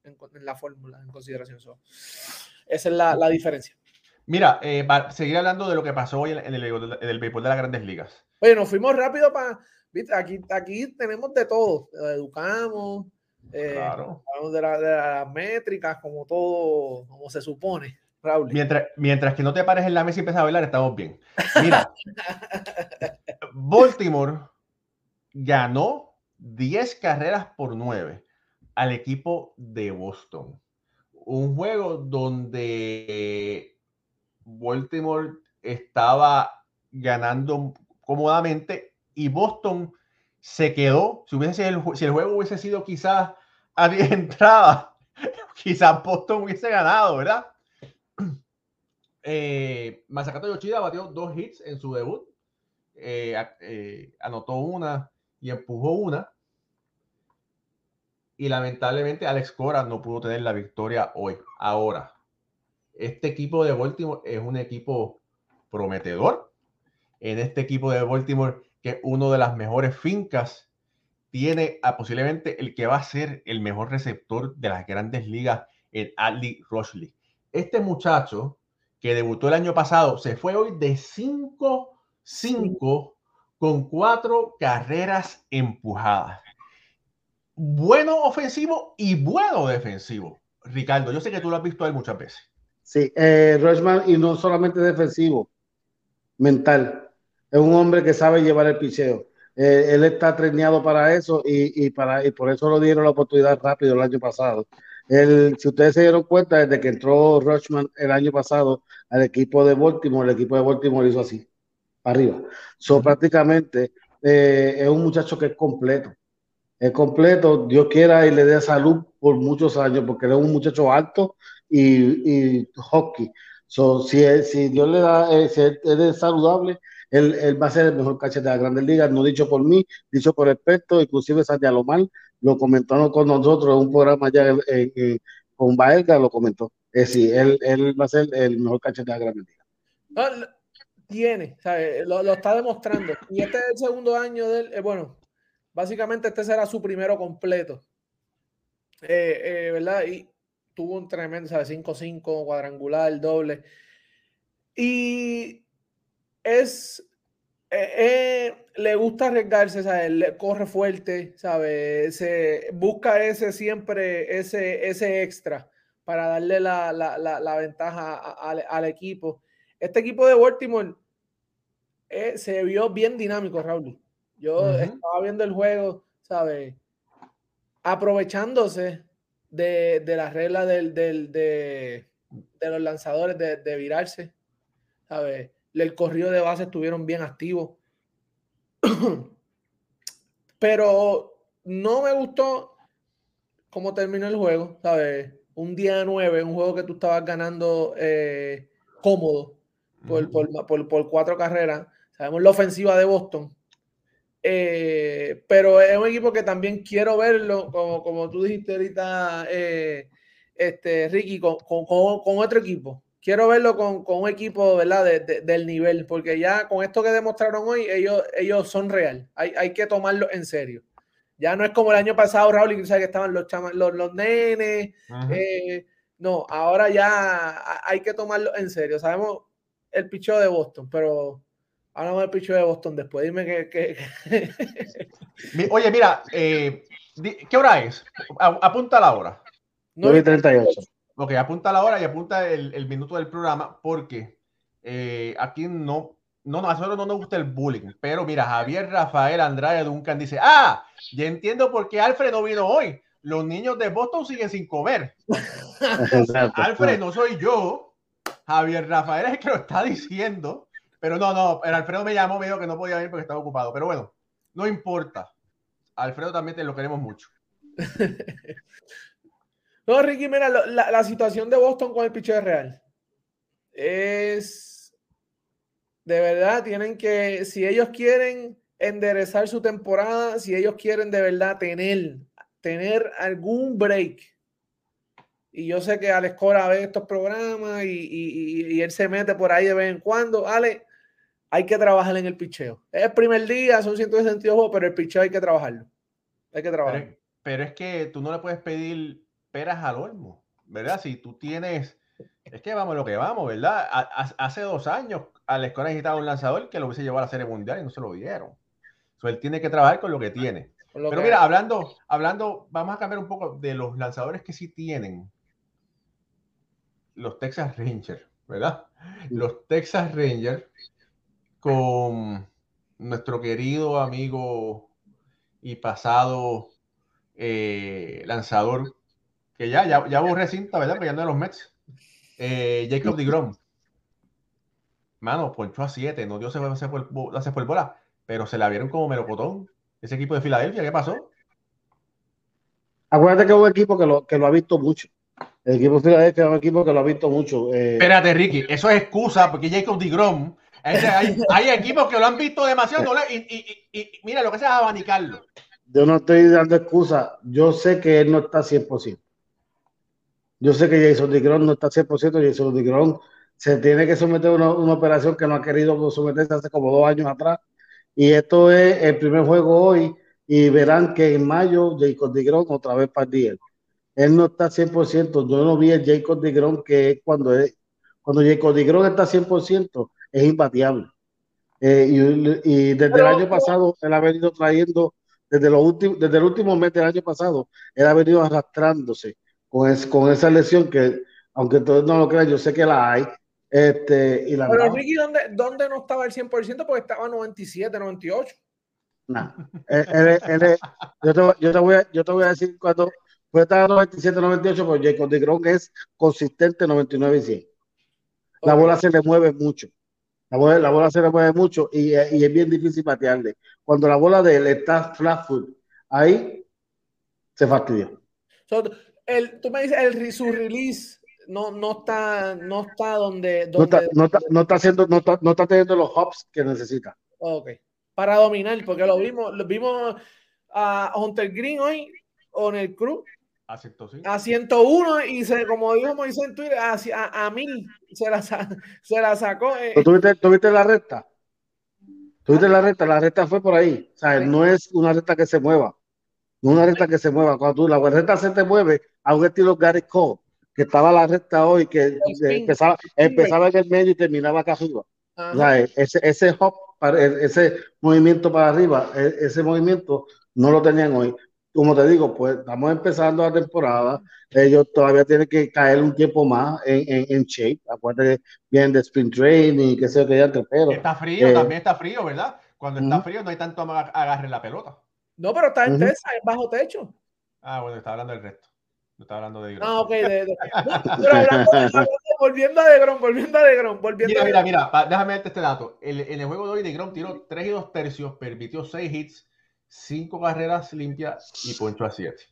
en, la fórmula, en consideración. esa es la, la diferencia. Mira, eh, para seguir hablando de lo que pasó hoy en, el, en el béisbol de las grandes ligas. Oye, nos fuimos rápido para Aquí, aquí tenemos de todo, educamos, eh, hablamos de, las métricas, como todo, como se supone. Raúl. Mientras, mientras que no te pares en la mesa y empiezas a bailar, estamos bien. Mira, Baltimore ganó 10 carreras por 9 al equipo de Boston. Un juego donde Baltimore estaba ganando cómodamente y Boston se quedó. Si, hubiese, el, si el juego hubiese sido quizás a 10 entradas, quizás Boston hubiese ganado, ¿verdad? Eh, Masakato Yoshida batió dos hits en su debut. Eh, eh, anotó una y empujó una. Y lamentablemente Alex Cora no pudo tener la victoria hoy. Ahora, este equipo de Baltimore es un equipo prometedor. En este equipo de Baltimore que uno de las mejores fincas, tiene a posiblemente el que va a ser el mejor receptor de las grandes ligas, el Ali Roshley. Este muchacho que debutó el año pasado se fue hoy de 5-5 con cuatro carreras empujadas. Bueno ofensivo y bueno defensivo. Ricardo, yo sé que tú lo has visto ahí muchas veces. Sí, eh, y no solamente defensivo, mental es un hombre que sabe llevar el picheo. Eh, él está treñado para eso y, para, y por eso lo dieron la oportunidad rápido el año pasado. El, si ustedes se dieron cuenta, desde que entró Rushman el año pasado al equipo de Baltimore, el equipo de Baltimore hizo así, arriba. So, prácticamente eh, es un muchacho que es completo. Es completo, Dios quiera y le dé salud por muchos años, porque él es un muchacho alto y, y hockey. So, si, si Dios le da, eh, si él es saludable, él, va a ser el mejor catcher de la Grandes Ligas, no dicho por mí, dicho por expertos, inclusive Santiago Alomar lo comentó con nosotros en un programa ya con Baelga, lo comentó. Es decir, él, él, va a ser el mejor catcher de la Grandes Ligas. tiene, Lo, está demostrando. Y este es el segundo año de él, eh, bueno, básicamente este será su primero completo. Eh, ¿Verdad? Y tuvo un tremendo, ¿sabes? 5-5, cuadrangular, doble. Y es le gusta arriesgarse, ¿sabes? Le corre fuerte, ¿sabes? Se busca ese siempre, ese, ese extra para darle la, la, la, ventaja al equipo. Este equipo de Baltimore eh, se vio bien dinámico, Raúl. Yo estaba viendo el juego, ¿sabes? Aprovechándose de, de las reglas del, del, de, de, los lanzadores de, de virarse, ¿sabes? El corrido de base estuvieron bien activos. Pero no me gustó cómo terminó el juego, ¿sabes? Un día nueve, un juego que tú estabas ganando eh, cómodo por, por, cuatro carreras. Sabemos la ofensiva de Boston. Eh, pero es un equipo que también quiero verlo, como, como tú dijiste ahorita, eh, este, Ricky, con, con, otro equipo. Quiero verlo con, un equipo ¿verdad? del nivel, porque ya con esto que demostraron hoy, ellos, ellos son real. Hay, hay que tomarlo en serio. Ya no es como el año pasado, Raúl, y que estaban los, los, los nenes. no, ahora ya hay que tomarlo en serio. Sabemos el picheo de Boston, pero hablamos del picheo de Boston después. Dime que. Oye, mira, eh, ¿qué hora es? Apunta la hora. 9.38. Ok, apunta la hora y apunta el, minuto del programa porque eh, aquí no, no, no, a nosotros no nos gusta el bullying. Pero mira, Javier Rafael Andrade Duncan dice: Ah, ya entiendo por qué Alfred no vino hoy. Los niños de Boston siguen sin comer. Alfred no soy yo. Javier Rafael es el que lo está diciendo. Pero no, no, el Alfredo me llamó, me dijo que no podía venir porque estaba ocupado. Pero bueno, no importa. Alfredo también te lo queremos mucho. no, Ricky, mira, la, situación de Boston con el picheo real es de verdad, tienen que, si ellos quieren enderezar su temporada, si ellos quieren de verdad tener, tener algún break y yo sé que Alex Cora ve estos programas y, él se mete por ahí de vez en cuando. Ale, hay que trabajar en el picheo. Es el primer día, son 162 juegos, pero el picheo hay que trabajarlo. Hay que trabajar. Pero, es que tú no le puedes pedir peras al olmo, ¿verdad? Si tú tienes. Es que vamos lo que vamos, ¿verdad? Hace dos años Alex Cora necesitaba un lanzador que lo hubiese llevado a la Serie Mundial y no se lo dieron. So, él tiene que trabajar con lo que tiene. Pero mira, hablando, hablando, vamos a cambiar un poco de los lanzadores que sí tienen los Texas Rangers, ¿verdad? Los Texas Rangers con nuestro querido amigo y pasado eh, lanzador, que ya, ya, ya borré cinta, ¿verdad? No de los Mets. Eh, Jacob DeGrom. Mano, ponchó a 7, no dio se fue, se fue, se fue el bola, pero se la vieron como melocotón. Ese equipo de Filadelfia, ¿qué pasó? Acuérdate que es un equipo que lo, que lo ha visto mucho. El equipo de es un equipo que lo ha visto mucho. Eh. Espérate, Ricky, eso es excusa porque Jacob DeGrom. Hay, hay equipos que lo han visto demasiado y, mira lo que sea abanicarlo. Yo no estoy dando excusa. Yo sé que él no está 100%. Yo sé que Jason DeGrom no está 100%. Jason DeGrom se tiene que someter a una, una, operación que no ha querido someterse hace como dos años atrás. Y esto es el primer juego hoy. Y verán que en mayo Jacob DeGrom otra vez para el él no está 100%. Yo no vi el Jacob de que es cuando, es, cuando Jacob de está 100%, es imbatiable. Eh, y, desde el año pasado, él ha venido trayendo, desde, los últimos, desde el último mes del año pasado, él ha venido arrastrándose con, con esa lesión que, aunque todos no lo crean, yo sé que la hay. Este, y la Pero Ricky, ¿dónde, ¿dónde no estaba el 100%? Porque estaba 97, 98. No. yo, te, yo, te voy a, yo te voy a decir cuando Puede estar 97, 98, pero Jacob de Grom es consistente 99 y 100. La bola se le mueve mucho. La bola, la bola se le mueve mucho y, y, es bien difícil patearle. Cuando la bola de él está flat foot, ahí se fastidia. El, tú me dices, el, su release no, no, está, no está donde. donde... No, está, no, está, no, está, haciendo, no, está, no está teniendo los hops que necesita. Ok. Para dominar, porque lo vimos, lo vimos a Hunter Green hoy en el Cruz a 105. A 101 y se, como dijo Moisés en Twitter, a, a, a mil se la, se la sacó. Eh. ¿Tuviste, ¿Tuviste la recta? Tú viste la recta, la recta fue por ahí. O sea, no es una recta que se mueva. No es una recta que se mueva. Cuando tú, la recta se te mueve a un estilo Gary Cole, que estaba la recta hoy, que empezaba, empezaba en el medio y terminaba acá arriba. O sea, ese, ese hop, ese movimiento para arriba, e, ese movimiento no lo tenían hoy como te digo, pues estamos empezando la temporada. Ellos todavía tienen que caer un tiempo más en, en, en shape. Acuérdate que vienen de sprint training y qué sé yo que ya pero. Está frío, eh, también está frío, ¿verdad? Cuando está frío no hay tanto agarre la pelota. No, pero está en Tesa, en bajo techo. Ah, bueno, está hablando del resto. No está hablando de Grom. Ah, ok. De, pero hablando, volviendo a De Grom, volviendo a De Grom, volviendo mira, mira, mira, déjame darte este dato. El, en el juego de hoy, De Grom tiró 3 y 2 tercios, permitió 6 hits, cinco carreras limpias y poncho a siete.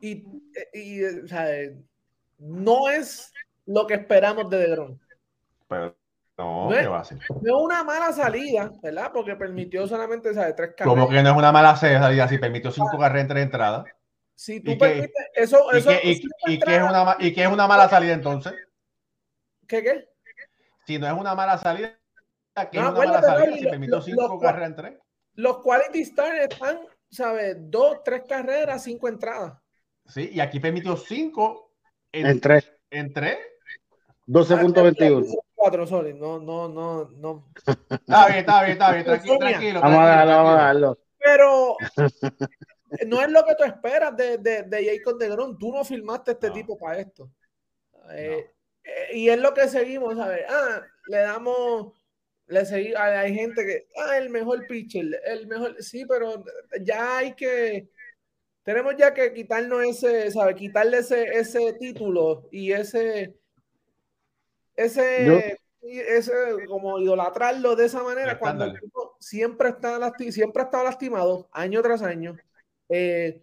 Y, y o sea, no es lo que esperamos de DeGrom. Pero no, no, es, va a ser? no es una mala salida, ¿verdad? Porque permitió solamente ¿sabes? tres carreras. Como que no es una mala salida si permitió cinco carreras en tres entradas. Si tú permites, eso, eso, y, y, qué es una, ¿Y qué es una mala salida entonces? ¿Qué qué? Si no es una mala salida, ¿qué es una mala salida si permitió cinco carreras en tres? los quality stars están, ¿sabes? Dos, tres carreras, cinco entradas. Sí, y aquí permitió cinco en, en tres. En tres. 12.21. Cuatro, sorry. No, no, no, no. Está bien, está bien, está bien. Tranquilo, tranquilo. Vamos a darlo, vamos a darlo. Pero no es lo que tú esperas de, de, de Jacob de Gron. Tú no filmaste este tipo para esto. Eh, eh, y es lo que seguimos, ¿sabes? Ah, le damos le seguí, hay, gente que, ah, el mejor pitcher, el mejor, sí, pero ya hay que, tenemos ya que quitarnos ese, ¿sabes? Quitarle ese, ese título y ese, ese, ese, como idolatrarlo de esa manera cuando el siempre está siempre ha estado lastimado año tras año, eh,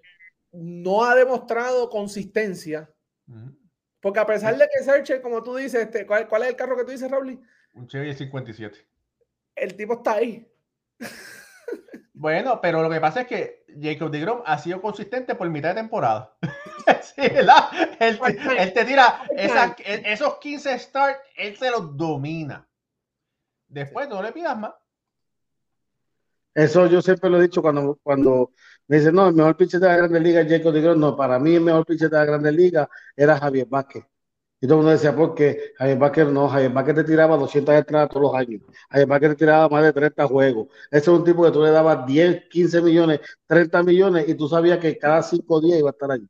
no ha demostrado consistencia. Porque a pesar de que Searcher, como tú dices, este, ¿cuál, ¿cuál, es el carro que tú dices, Raúl? Un Chevy 57 el tipo está ahí. Bueno, pero lo que pasa es que Jacob DeGrom ha sido consistente por mitad de temporada. sí, ¿verdad? Él, te tira esos 15 starts, él se los domina. Después no le pidas más. Eso yo siempre lo he dicho cuando, cuando me dicen, no, el mejor pitcher de la Grande Liga es Jacob DeGrom. No, para mí el mejor pitcher de la Grande Liga era Javier Vázquez. Y todo el mundo decía, porque Javier Baker no, Javier Baker te tiraba 200 entradas todos los años. Javier Baker te tiraba más de 30 juegos. Ese es un tipo que tú le dabas 10, 15 millones, 30 millones y tú sabías que cada 5 días iba a estar allí. O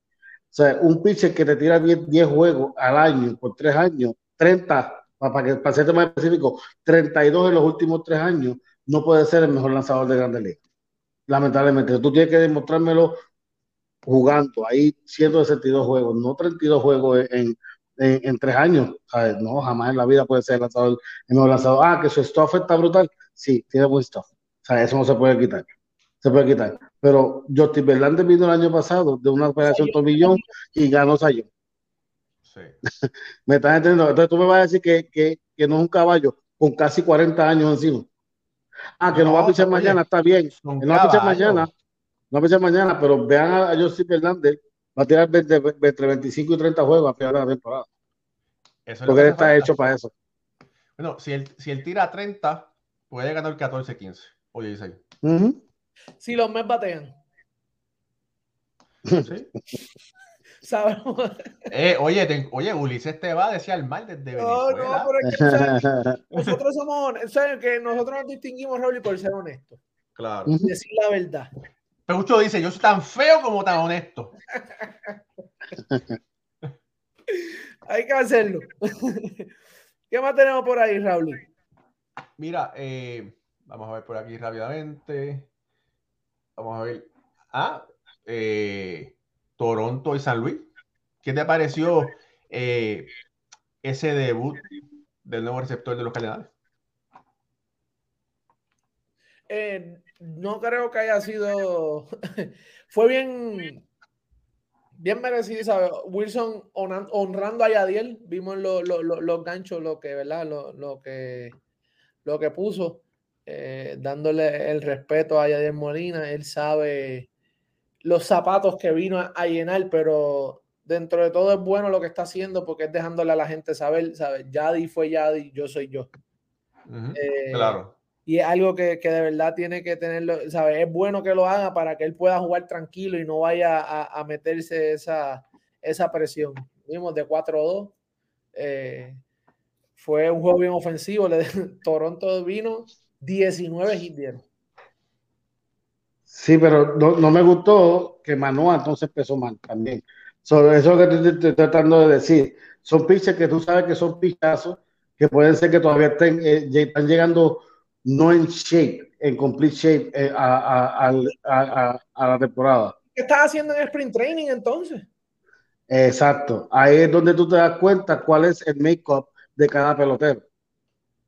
sea, un pitcher que te tira 10, 10 juegos al año por 3 años, 30, para, que, para ser más específico, 32 en los últimos 3 años, no puede ser el mejor lanzador de Grandes Ligas. Lamentablemente, tú tienes que demostrármelo jugando ahí 162 juegos, no 32 juegos en en, tres años. No, jamás en la vida puede ser lanzador, el mejor lanzador. Ah, que su stuff está brutal. Sí, tiene buen stuff. O sea, eso no se puede quitar. Se puede quitar. Pero Justin Verlander vino el año pasado de una operación tomillón y ganó Sayón. Sí. me estás entendiendo. Entonces tú me vas a decir que, que, que, no es un caballo con casi 40 años encima. Ah, que no, va a pichar mañana, está bien. no va a pichar mañana. No va a pichar mañana, pero vean a, Justin Verlander Va a tirar entre 25 y 30 juegos a final de la temporada. Porque él está hecho para eso. Bueno, si él, si él tira 30, puede ganar 14, 15 o 16. Si los Mets batean. ¿Sí? Sabemos. Eh, oye, oye, Ulises te va a decir al mal desde Venezuela. No, no, pero es que nosotros somos, ¿saben que nosotros nos distinguimos, Raúl, por ser honestos. Claro. Decir la verdad. Pegucho dice, yo soy tan feo como tan honesto. Hay que hacerlo. ¿Qué más tenemos por ahí, Raúl? Mira, eh, vamos a ver por aquí rápidamente. Vamos a ver. Ah, eh, Toronto y San Luis. ¿Qué te pareció eh, ese debut del nuevo receptor de los Cardenales? no creo que haya sido. Fue bien, bien merecido, ¿sabes? Wilson honrando a Yadiel. Vimos los ganchos, lo que, ¿verdad? Lo, que, lo que puso, eh, dándole el respeto a Yadiel Molina. Él sabe los zapatos que vino a, llenar, pero dentro de todo es bueno lo que está haciendo porque es dejándole a la gente saber, ¿sabes? Yadi fue Yadi, yo soy yo. Eh, claro y es algo que, de verdad tiene que tenerlo, ¿sabes? Es bueno que lo haga para que él pueda jugar tranquilo y no vaya a, meterse esa, esa presión. Vimos de 4-2. Eh, fue un juego bien ofensivo. Toronto vino 19 hits Sí, pero no, me gustó que Manoa entonces empezó mal también. eso es lo que estoy, tratando de decir. Son pitches que tú sabes que son pichazos que pueden ser que todavía estén, eh, están llegando no en shape, en complete shape eh, a, la temporada. ¿Qué estás haciendo en el sprint training entonces? Exacto. Ahí es donde tú te das cuenta cuál es el make-up de cada pelotero.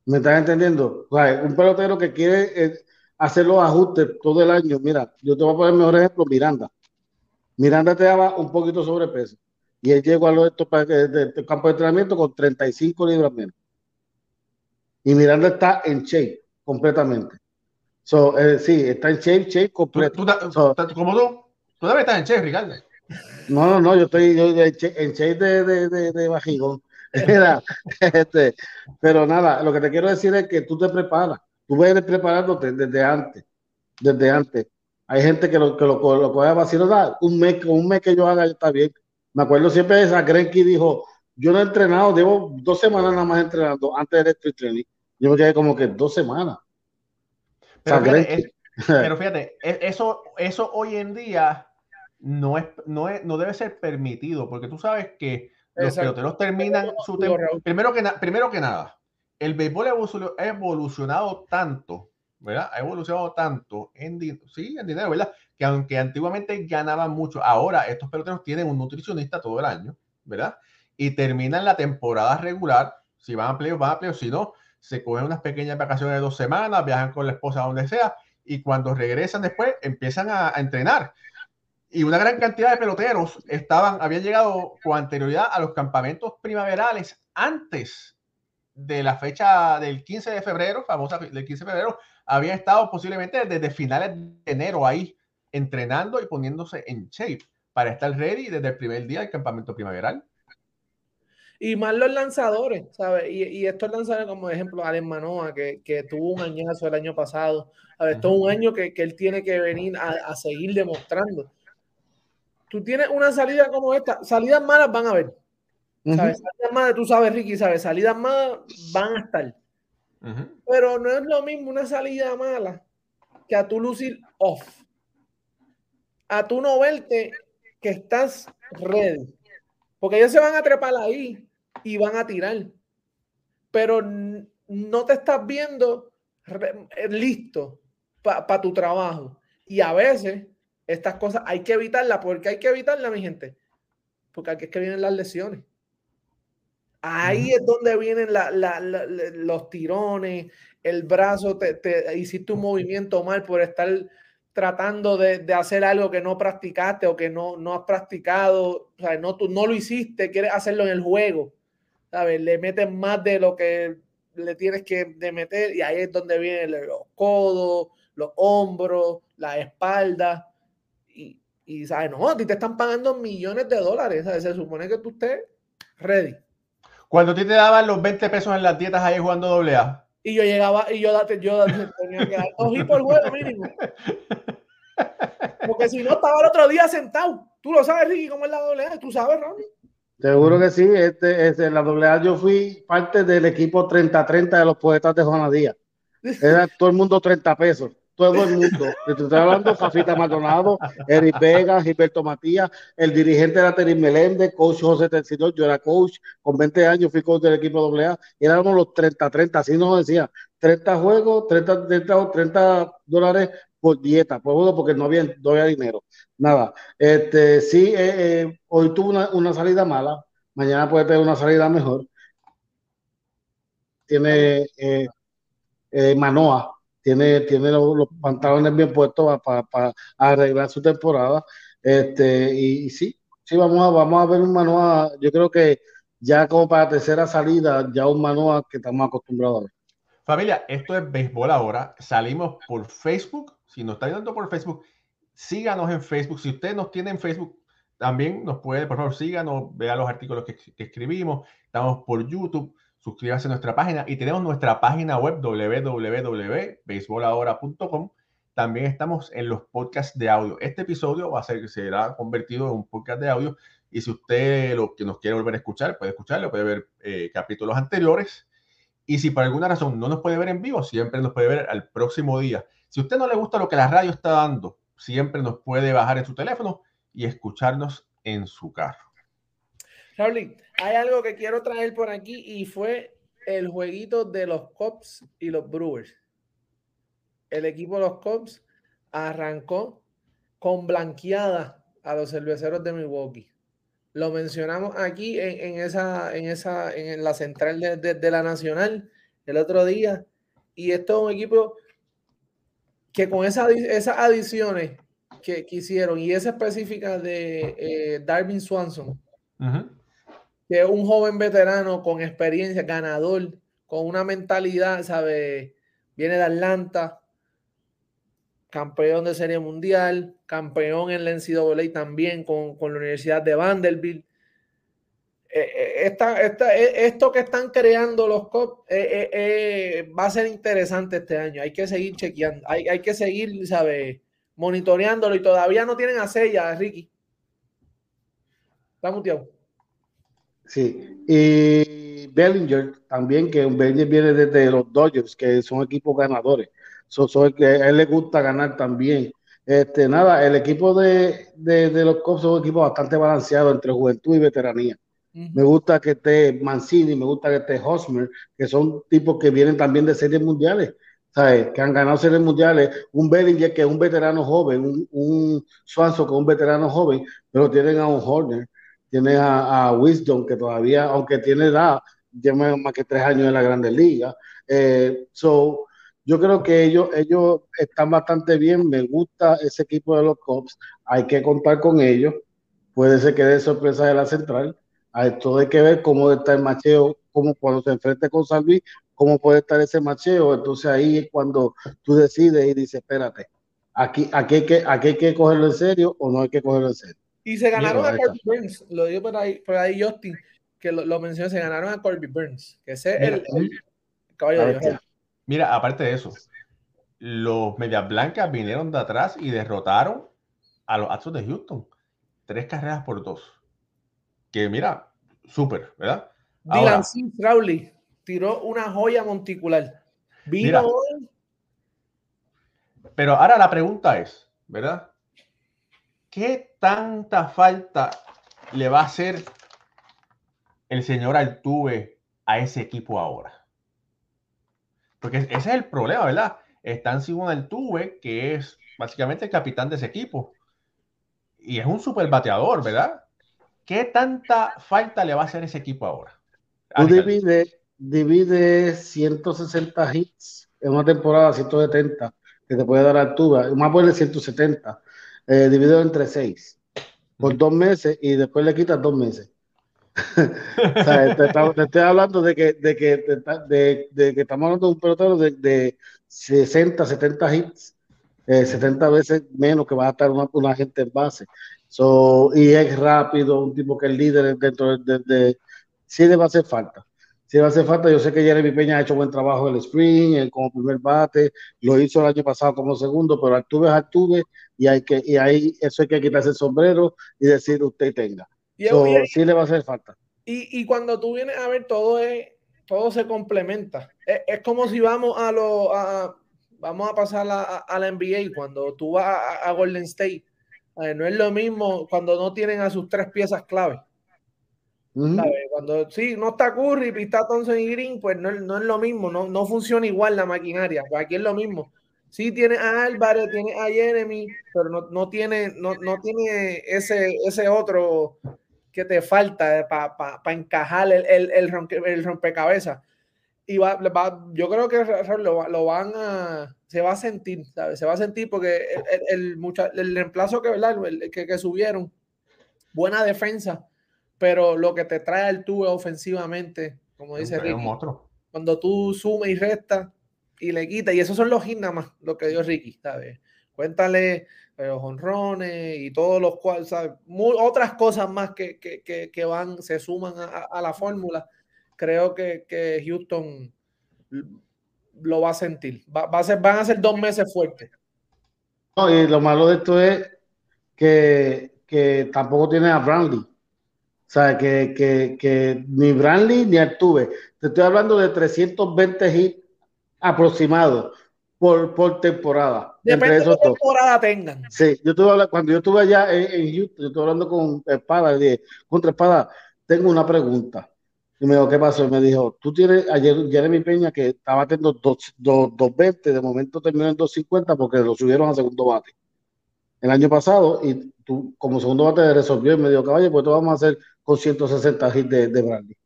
¿Me estás entendiendo? un pelotero que quiere eh, hacer los ajustes todo el año. Mira, yo te voy a poner el mejor ejemplo, Miranda. Miranda te daba un poquito sobrepeso. Y él llegó a los de, campo de entrenamiento con 35 libras menos. Y Miranda está en shape completamente. So, eh, sí, está en shape, shape completo. ¿Tú, tú, ¿Cómo tú? Tú debes estar en shape, Ricardo. No, no, no, yo estoy yo, en shape de, de, de, de bajigón. este, pero nada, lo que te quiero decir es que tú te preparas. Tú vienes preparándote desde antes. Desde antes. Hay gente que lo, que lo, lo coge vacío. Un mes, un mes que yo haga está bien. Me acuerdo siempre de esa Grenky dijo, yo no he entrenado, llevo dos semanas nada más entrenando antes del street training. Yo me quedé como que dos semanas. Pero, fíjate, e, eso, eso hoy en día no, es, no, es, no debe ser permitido, porque tú sabes que los peloteros terminan su primero que, primero que nada, el béisbol ha evolucionado tanto, ¿verdad? Ha evolucionado tanto en, sí, en dinero, ¿verdad? Que aunque antiguamente ganaban mucho, ahora estos peloteros tienen un nutricionista todo el año, ¿verdad? Y terminan la temporada regular, si van a playoff, van a playoff, si no, se cogen unas pequeñas vacaciones de dos semanas, viajan con la esposa a donde sea, y cuando regresan después empiezan a, entrenar. Y una gran cantidad de peloteros estaban, habían llegado con anterioridad a los campamentos primaverales antes de la fecha del 15 de febrero, famosa del 15 de febrero, había estado posiblemente desde finales de enero ahí entrenando y poniéndose en shape para estar ready desde el primer día del campamento primaveral. Y más los lanzadores, ¿sabes? Y, y estos lanzadores, como ejemplo, Alex Manoa, que, que, tuvo un añazo el año pasado. A ver, esto es un año que, que él tiene que venir a, a, seguir demostrando. Tú tienes una salida como esta, salidas malas van a haber. ¿Sabes? Salidas malas, tú sabes, Ricky, ¿sabes? Salidas malas van a estar. Pero no es lo mismo una salida mala que a tu lucir off. A tu no verte que estás ready. Porque ellos se van a trepar ahí y van a tirar. Pero no te estás viendo eh, listo para tu trabajo. Y a veces estas cosas hay que evitarlas. porque hay que evitarlas, mi gente? Porque aquí es que vienen las lesiones. Ahí es donde vienen los tirones, el brazo, te, te, hiciste un movimiento mal por estar tratando de, hacer algo que no practicaste o que no, no has practicado, o sea, no, tú no lo hiciste, quieres hacerlo en el juego, ¿sabes? Le metes más de lo que le tienes que de meter y ahí es donde vienen los codos, los hombros, la espalda y, y ¿sabes? No, a ti te están pagando millones de dólares, ¿sabes? Se supone que tú estés ready. Cuando a ti te daban los 20 pesos en las dietas ahí jugando doble A. Y yo llegaba y yo, yo tenía que dar dos por juego mínimo. Porque si no, estaba el otro día sentado. Tú lo sabes, Ricky, cómo es la doble A. Tú sabes, Ronnie. Seguro que sí. Este, este, la doble A yo fui parte del equipo 30-30 de los poetas de Juana Díaz. Era todo el mundo 30 pesos todo el mundo. Estoy hablando Fafita Maldonado, Eric Vega, Gilberto Matías, el dirigente era Teris Meléndez, coach José Tercidor, yo era coach, con 20 años fui coach del equipo AA, y éramos los 30-30, así nos decía, 30 juegos, 30, 30, 30 dólares por dieta, por porque no había, no había dinero. Nada, este, sí, eh, eh, hoy tuve una, una, salida mala, mañana puede tener una salida mejor. Tiene eh, Manoa, tiene, tiene los, pantalones bien puestos para arreglar su temporada. Este, y, sí, sí, vamos a, vamos a ver un Manoa, yo creo que ya como para tercera salida, ya un Manoa que estamos acostumbrados a ver. Familia, esto es béisbol ahora. Salimos por Facebook. Si nos está viendo por Facebook, síganos en Facebook. Si usted nos tiene en Facebook, también nos puede, por favor, síganos, vea los artículos que, que escribimos. Estamos por YouTube suscríbase a nuestra página y tenemos nuestra página web www.beisbolahora.com. También estamos en los podcasts de audio. Este episodio va a ser, será convertido en un podcast de audio y si usted lo que nos quiere volver a escuchar, puede escucharlo, puede ver eh, capítulos anteriores. Y si por alguna razón no nos puede ver en vivo, siempre nos puede ver al próximo día. Si a usted no le gusta lo que la radio está dando, siempre nos puede bajar en su teléfono y escucharnos en su carro. Charlie, hay algo que quiero traer por aquí y fue el jueguito de los Cubs y los Brewers. El equipo de los Cubs arrancó con blanqueada a los cerveceros de Milwaukee. Lo mencionamos aquí en, esa, en esa, en la central de, la Nacional el otro día. Y esto es un equipo que con esa, esas adiciones que, hicieron y esa específica de eh, Darwin Swanson, que un joven veterano con experiencia, ganador, con una mentalidad, ¿sabe? Viene de Atlanta, campeón de Serie Mundial, campeón en la NCAA también con, la Universidad de Vanderbilt. Eh, eh, esta, eh, esto que están creando los COP va a ser interesante este año. Hay que seguir chequeando, hay, hay que seguir, ¿sabe? Monitoreándolo y todavía no tienen a Sella, Ricky. Está muteado. Sí, y Bellinger también, que Bellinger viene desde los Dodgers, que son equipos ganadores. So, que a él le gusta ganar también. Este, nada, el equipo de, los Cubs es un equipo bastante balanceado entre juventud y veteranía. Me gusta que esté Mancini, me gusta que esté Hosmer, que son tipos que vienen también de series mundiales, ¿sabes? Que han ganado series mundiales. Un Bellinger que es un veterano joven, un, un Swanson que es un veterano joven, pero tienen a un Horner, tienen a, Wisdom que todavía, aunque tiene edad, lleva más que tres años en la Grandes Ligas. Eh, so, yo creo que ellos, ellos están bastante bien. Me gusta ese equipo de los Cubs. Hay que contar con ellos. Puede ser que dé sorpresa de la central. A esto hay que ver cómo está el macheo, cómo cuando se enfrente con San Luis, cómo puede estar ese macheo. Entonces ahí es cuando tú decides y dices, espérate, aquí, aquí, que, aquí hay que cogerlo en serio o no hay que cogerlo en serio. Y se ganaron a Corby Burns, lo digo por ahí, por ahí Justin, que lo, lo mencionó, se ganaron a Corby Burns, que ese es el, el, caballo de Mira, aparte de eso, los Medias Blancas vinieron de atrás y derrotaron a los Astros de Houston. Tres carreras por dos. Que mira, súper, ¿verdad? Dylan Crowley tiró una joya monticular. Vino hoy. Pero ahora la pregunta es, ¿verdad? ¿Qué tanta falta le va a hacer el señor Altuve a ese equipo ahora? Porque ese es el problema, ¿verdad? Están sin un Altuve, que es básicamente el capitán de ese equipo. Y es un super bateador, ¿verdad? ¿Qué tanta falta le va a hacer ese equipo ahora? Tú divide, divide 160 hits en una temporada 170 que te puede dar Altuve, más por de 170, eh, dividido entre 6 por dos meses y después le quitas dos meses. te, estoy hablando de que, de que, de, que estamos hablando de un pelotero de, 60, 70 hits, 70 eh, veces menos que va a estar una, gente en base. So, y es rápido, un tipo que es líder dentro de, de, sí le va a hacer falta. Le va a hacer falta. Yo sé que Jeremy Peña ha hecho buen trabajo el spring, como primer bate, lo hizo el año pasado como segundo, pero Altuve es Altuve y hay que, y ahí eso hay que quitarse el sombrero y decir usted tenga sí le va a hacer falta. Y, cuando tú vienes a ver todo es, todo se complementa. Es, como si vamos a lo vamos a pasar a, la NBA cuando tú vas a, Golden State. no es lo mismo cuando no tienen a sus tres piezas clave. Cuando sí, no está Curry, está Thompson y Green, pues no, no es lo mismo, no, no funciona igual la maquinaria. Pues aquí es lo mismo. Sí, tiene a Álvarez, tiene a Jeremy, pero no, no tiene, no, tiene ese, ese otro que te falta para encajar el, el, el, rompecabezas. Y va, yo creo que lo, van a, se va a sentir, Se va a sentir porque el, el, reemplazo que, ¿verdad? Que, que, subieron, buena defensa, pero lo que te trae el tubo ofensivamente, como dice Ricky, cuando tú sumes y restas y le quitas, y esos son los hits nada más, lo que dio Ricky, ¿sabes? Cuéntale los honrones y todos los cuales, otras cosas más que, que, que, van, se suman a, la fórmula. creo que, que Houston lo va a sentir. Va, a ser, van a ser dos meses fuertes. No, y lo malo de esto es que, que tampoco tiene a Brandy. O sea, que, que, que ni Brandy ni Artuve. Te estoy hablando de 320 hits aproximados por, por temporada. Depende de qué temporada tengan. Sí, yo estuve cuando yo estuve allá en, Houston, yo estuve hablando con Espada, dije, contra Espada, tengo una pregunta. Y me dijo, ¿qué pasó? Y me dijo, tú tienes ayer Jeremy Peña que estaba teniendo 220, de momento terminó en 250 porque lo subieron a segundo bate. El año pasado, y tú como segundo bate resolvió y me dijo, caballo, pues esto vamos a hacer con 160 hits de, de Brandy.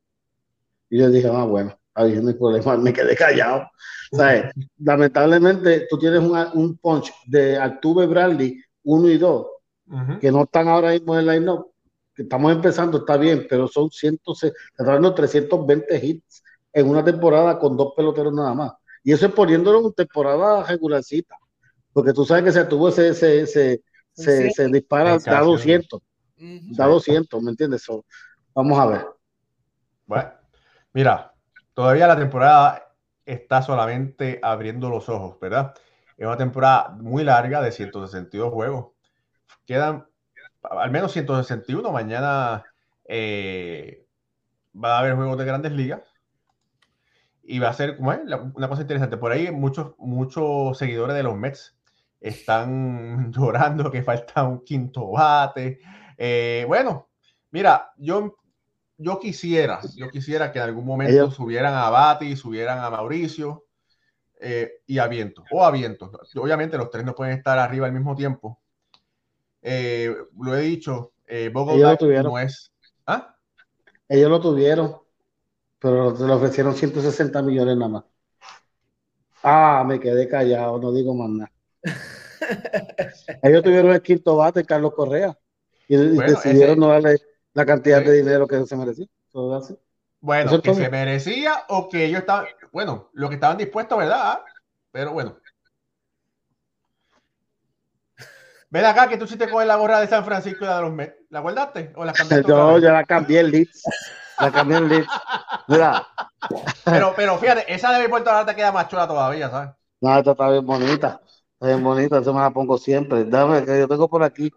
Y yo dije, ah, bueno, ahí no hay problema, me quedé callado. ¿Sabes? Lamentablemente, tú tienes un punch de Altuve Bradley 1 y 2, que no están ahora mismo en el line-up que estamos empezando, está bien, pero son 320 hits en una temporada con dos peloteros nada más. Y eso es poniéndolo en temporada regularcita, porque tú sabes que se tuvo ese, se, se, se, dispara, da 200, da 200, ¿me entiendes? vamos a ver. Bueno, mira, todavía la temporada está solamente abriendo los ojos, ¿verdad? Es una temporada muy larga de 162 juegos. Quedan al menos 161. Mañana eh, va a haber juegos de grandes ligas. Y va a ser como una cosa interesante. Por ahí muchos, muchos seguidores de los Mets están llorando que falta un quinto bate. Eh, bueno, mira, yo, yo quisiera, yo quisiera que en algún momento subieran a Bati, subieran a Mauricio eh, y a Viento, o a Viento. Obviamente los tres no pueden estar arriba al mismo tiempo, eh, lo he dicho, eh, Bogotá no es. ¿Ah? Ellos lo tuvieron, pero le ofrecieron 160 millones nada más. Ah, me quedé callado, no digo más nada. Ellos tuvieron el quinto bate, Carlos Correa, y, decidieron no darle la cantidad de dinero que se merecía. Bueno, que se merecía o que ellos estaban, bueno, lo que estaban dispuestos, ¿verdad? Pero bueno, Ven acá que tú sí te coges la gorra de San Francisco y la de los Mets. ¿La guardaste o la cambiaste? Yo la cambié el Leeds. La cambié el Leeds. Mira. Pero, pero fíjate, esa de mi Puerto ahora te queda más chula todavía, ¿sabes? No, esta está bien bonita. Está bien bonita, eso me la pongo siempre. Dame, que yo tengo por aquí.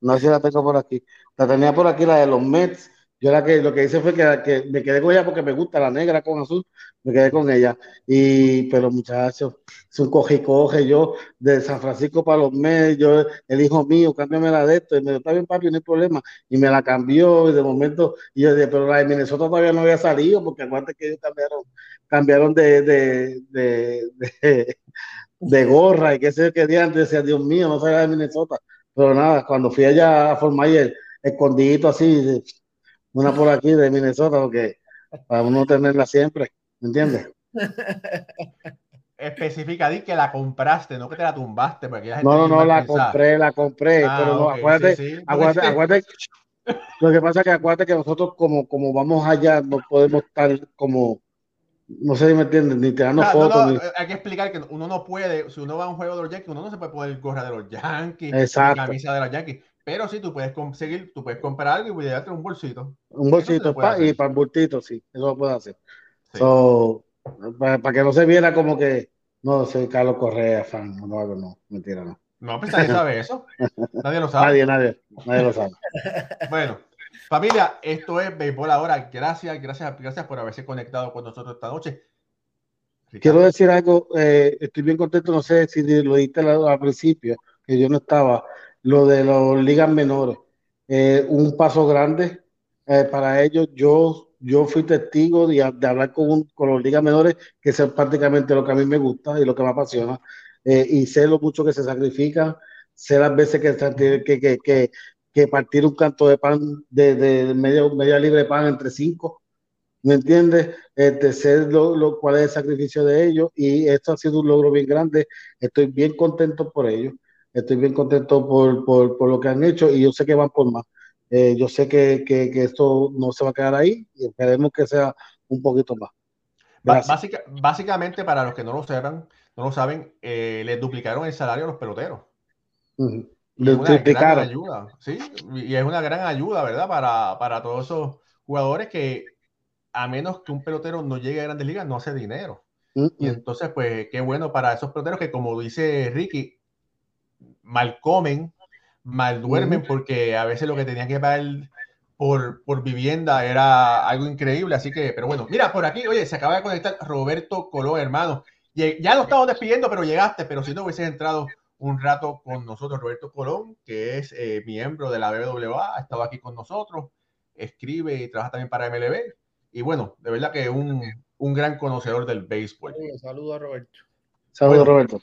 No sé si la tengo por aquí. La tenía por aquí, la de los Mets yo la que, lo que hice fue que, me quedé con ella porque me gusta la negra con azul, me quedé con ella. Y, pero muchachos, es un coge. Yo de San Francisco para los medios, el hijo mío, cámbiame la de esto. Y me dijo, está bien, papi, no hay problema. Y me la cambió. Y de momento, y yo dije, pero la de Minnesota todavía no había salido, porque acuérdate que ellos cambiaron, cambiaron de, de, de, gorra y qué sé yo qué día antes decía, Dios mío, no salía de Minnesota. Pero nada, cuando fui allá a formar el escondidito así, una por aquí de Minnesota, porque para uno tenerla siempre, ¿me entiendes? Especifica, di que la compraste, no que te la tumbaste. Porque no, no, no, la compré, la compré, ah, pero no, acuérdate, acuérdate, acuérdate, lo que pasa es que acuérdate que nosotros como, como vamos allá no podemos estar como, no sé si me entiendes, ni tirando fotos. No, Hay que explicar que uno no puede, si uno va a un juego de los Yankees, uno no se puede poner gorra de los Yankees, Exacto. camisa de los Yankees. Pero sí, tú puedes conseguir, tú puedes comprar algo y darte un bolsito. Un bolsito y para el bultito, sí, eso lo puedo hacer. para, que no se viera como que, no, soy Carlos Correa, fan, no, no, no, mentira, no. No, pues nadie sabe eso. Nadie lo sabe. Nadie, nadie, nadie lo sabe. bueno, familia, esto es Béisbol ahora. Gracias, gracias, gracias por haberse conectado con nosotros esta noche. Quiero decir algo, eh, estoy bien contento, no sé si lo dijiste al principio, que yo no estaba lo de las ligas menores. Eh, un paso grande eh, para ellos. Yo, yo fui testigo de, hablar con, con las ligas menores, que es prácticamente lo que a mí me gusta y lo que me apasiona. Eh, y sé lo mucho que se sacrifican, sé las veces que, que, que, que, que partir un canto de pan de, de media, libre de pan entre cinco. ¿Me entiendes? Este, sé lo, lo, cuál es el sacrificio de ellos y esto ha sido un logro bien grande. Estoy bien contento por ellos. Estoy bien contento por, por, por, lo que han hecho y yo sé que van por más. Eh, yo sé que, que, que, esto no se va a quedar ahí y esperemos que sea un poquito más. básicamente, para los que no lo sepan, no lo saben, eh, les duplicaron el salario a los peloteros. Les duplicaron. Ayuda, ¿sí? Y es una gran ayuda, ¿verdad? Para, para todos esos jugadores que a menos que un pelotero no llegue a grandes ligas, no hace dinero. Y entonces, pues, qué bueno para esos peloteros que, como dice Ricky, mal comen, mal duermen, porque a veces lo que tenían que pagar por, por vivienda era algo increíble. Así que, pero bueno, mira, por aquí, oye, se acaba de conectar Roberto Colón, hermano. Ya lo estamos despidiendo, pero llegaste, pero si no hubieses entrado un rato con nosotros, Roberto Colón, que es eh, miembro de la BWA, ha estado aquí con nosotros, escribe y trabaja también para MLB. Y bueno, de verdad que un, un gran conocedor del béisbol. Saludos a Roberto. Saludos, Roberto.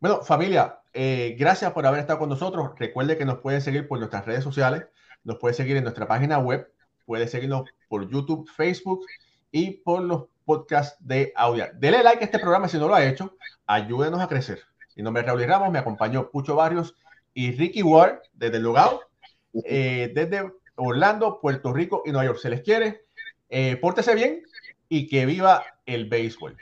Bueno, familia, eh, gracias por haber estado con nosotros. Recuerde que nos pueden seguir por nuestras redes sociales, nos puede seguir en nuestra página web, puede seguirnos por YouTube, Facebook y por los podcasts de audio. Dele like a este programa si no lo ha hecho, ayúdenos a crecer. Mi nombre es Raúl Ramos, me acompañó Pucho Barrios y Ricky Ward desde el lugar, eh, desde Orlando, Puerto Rico y Nueva York. Se les quiere, eh, pórtese bien y que viva el béisbol.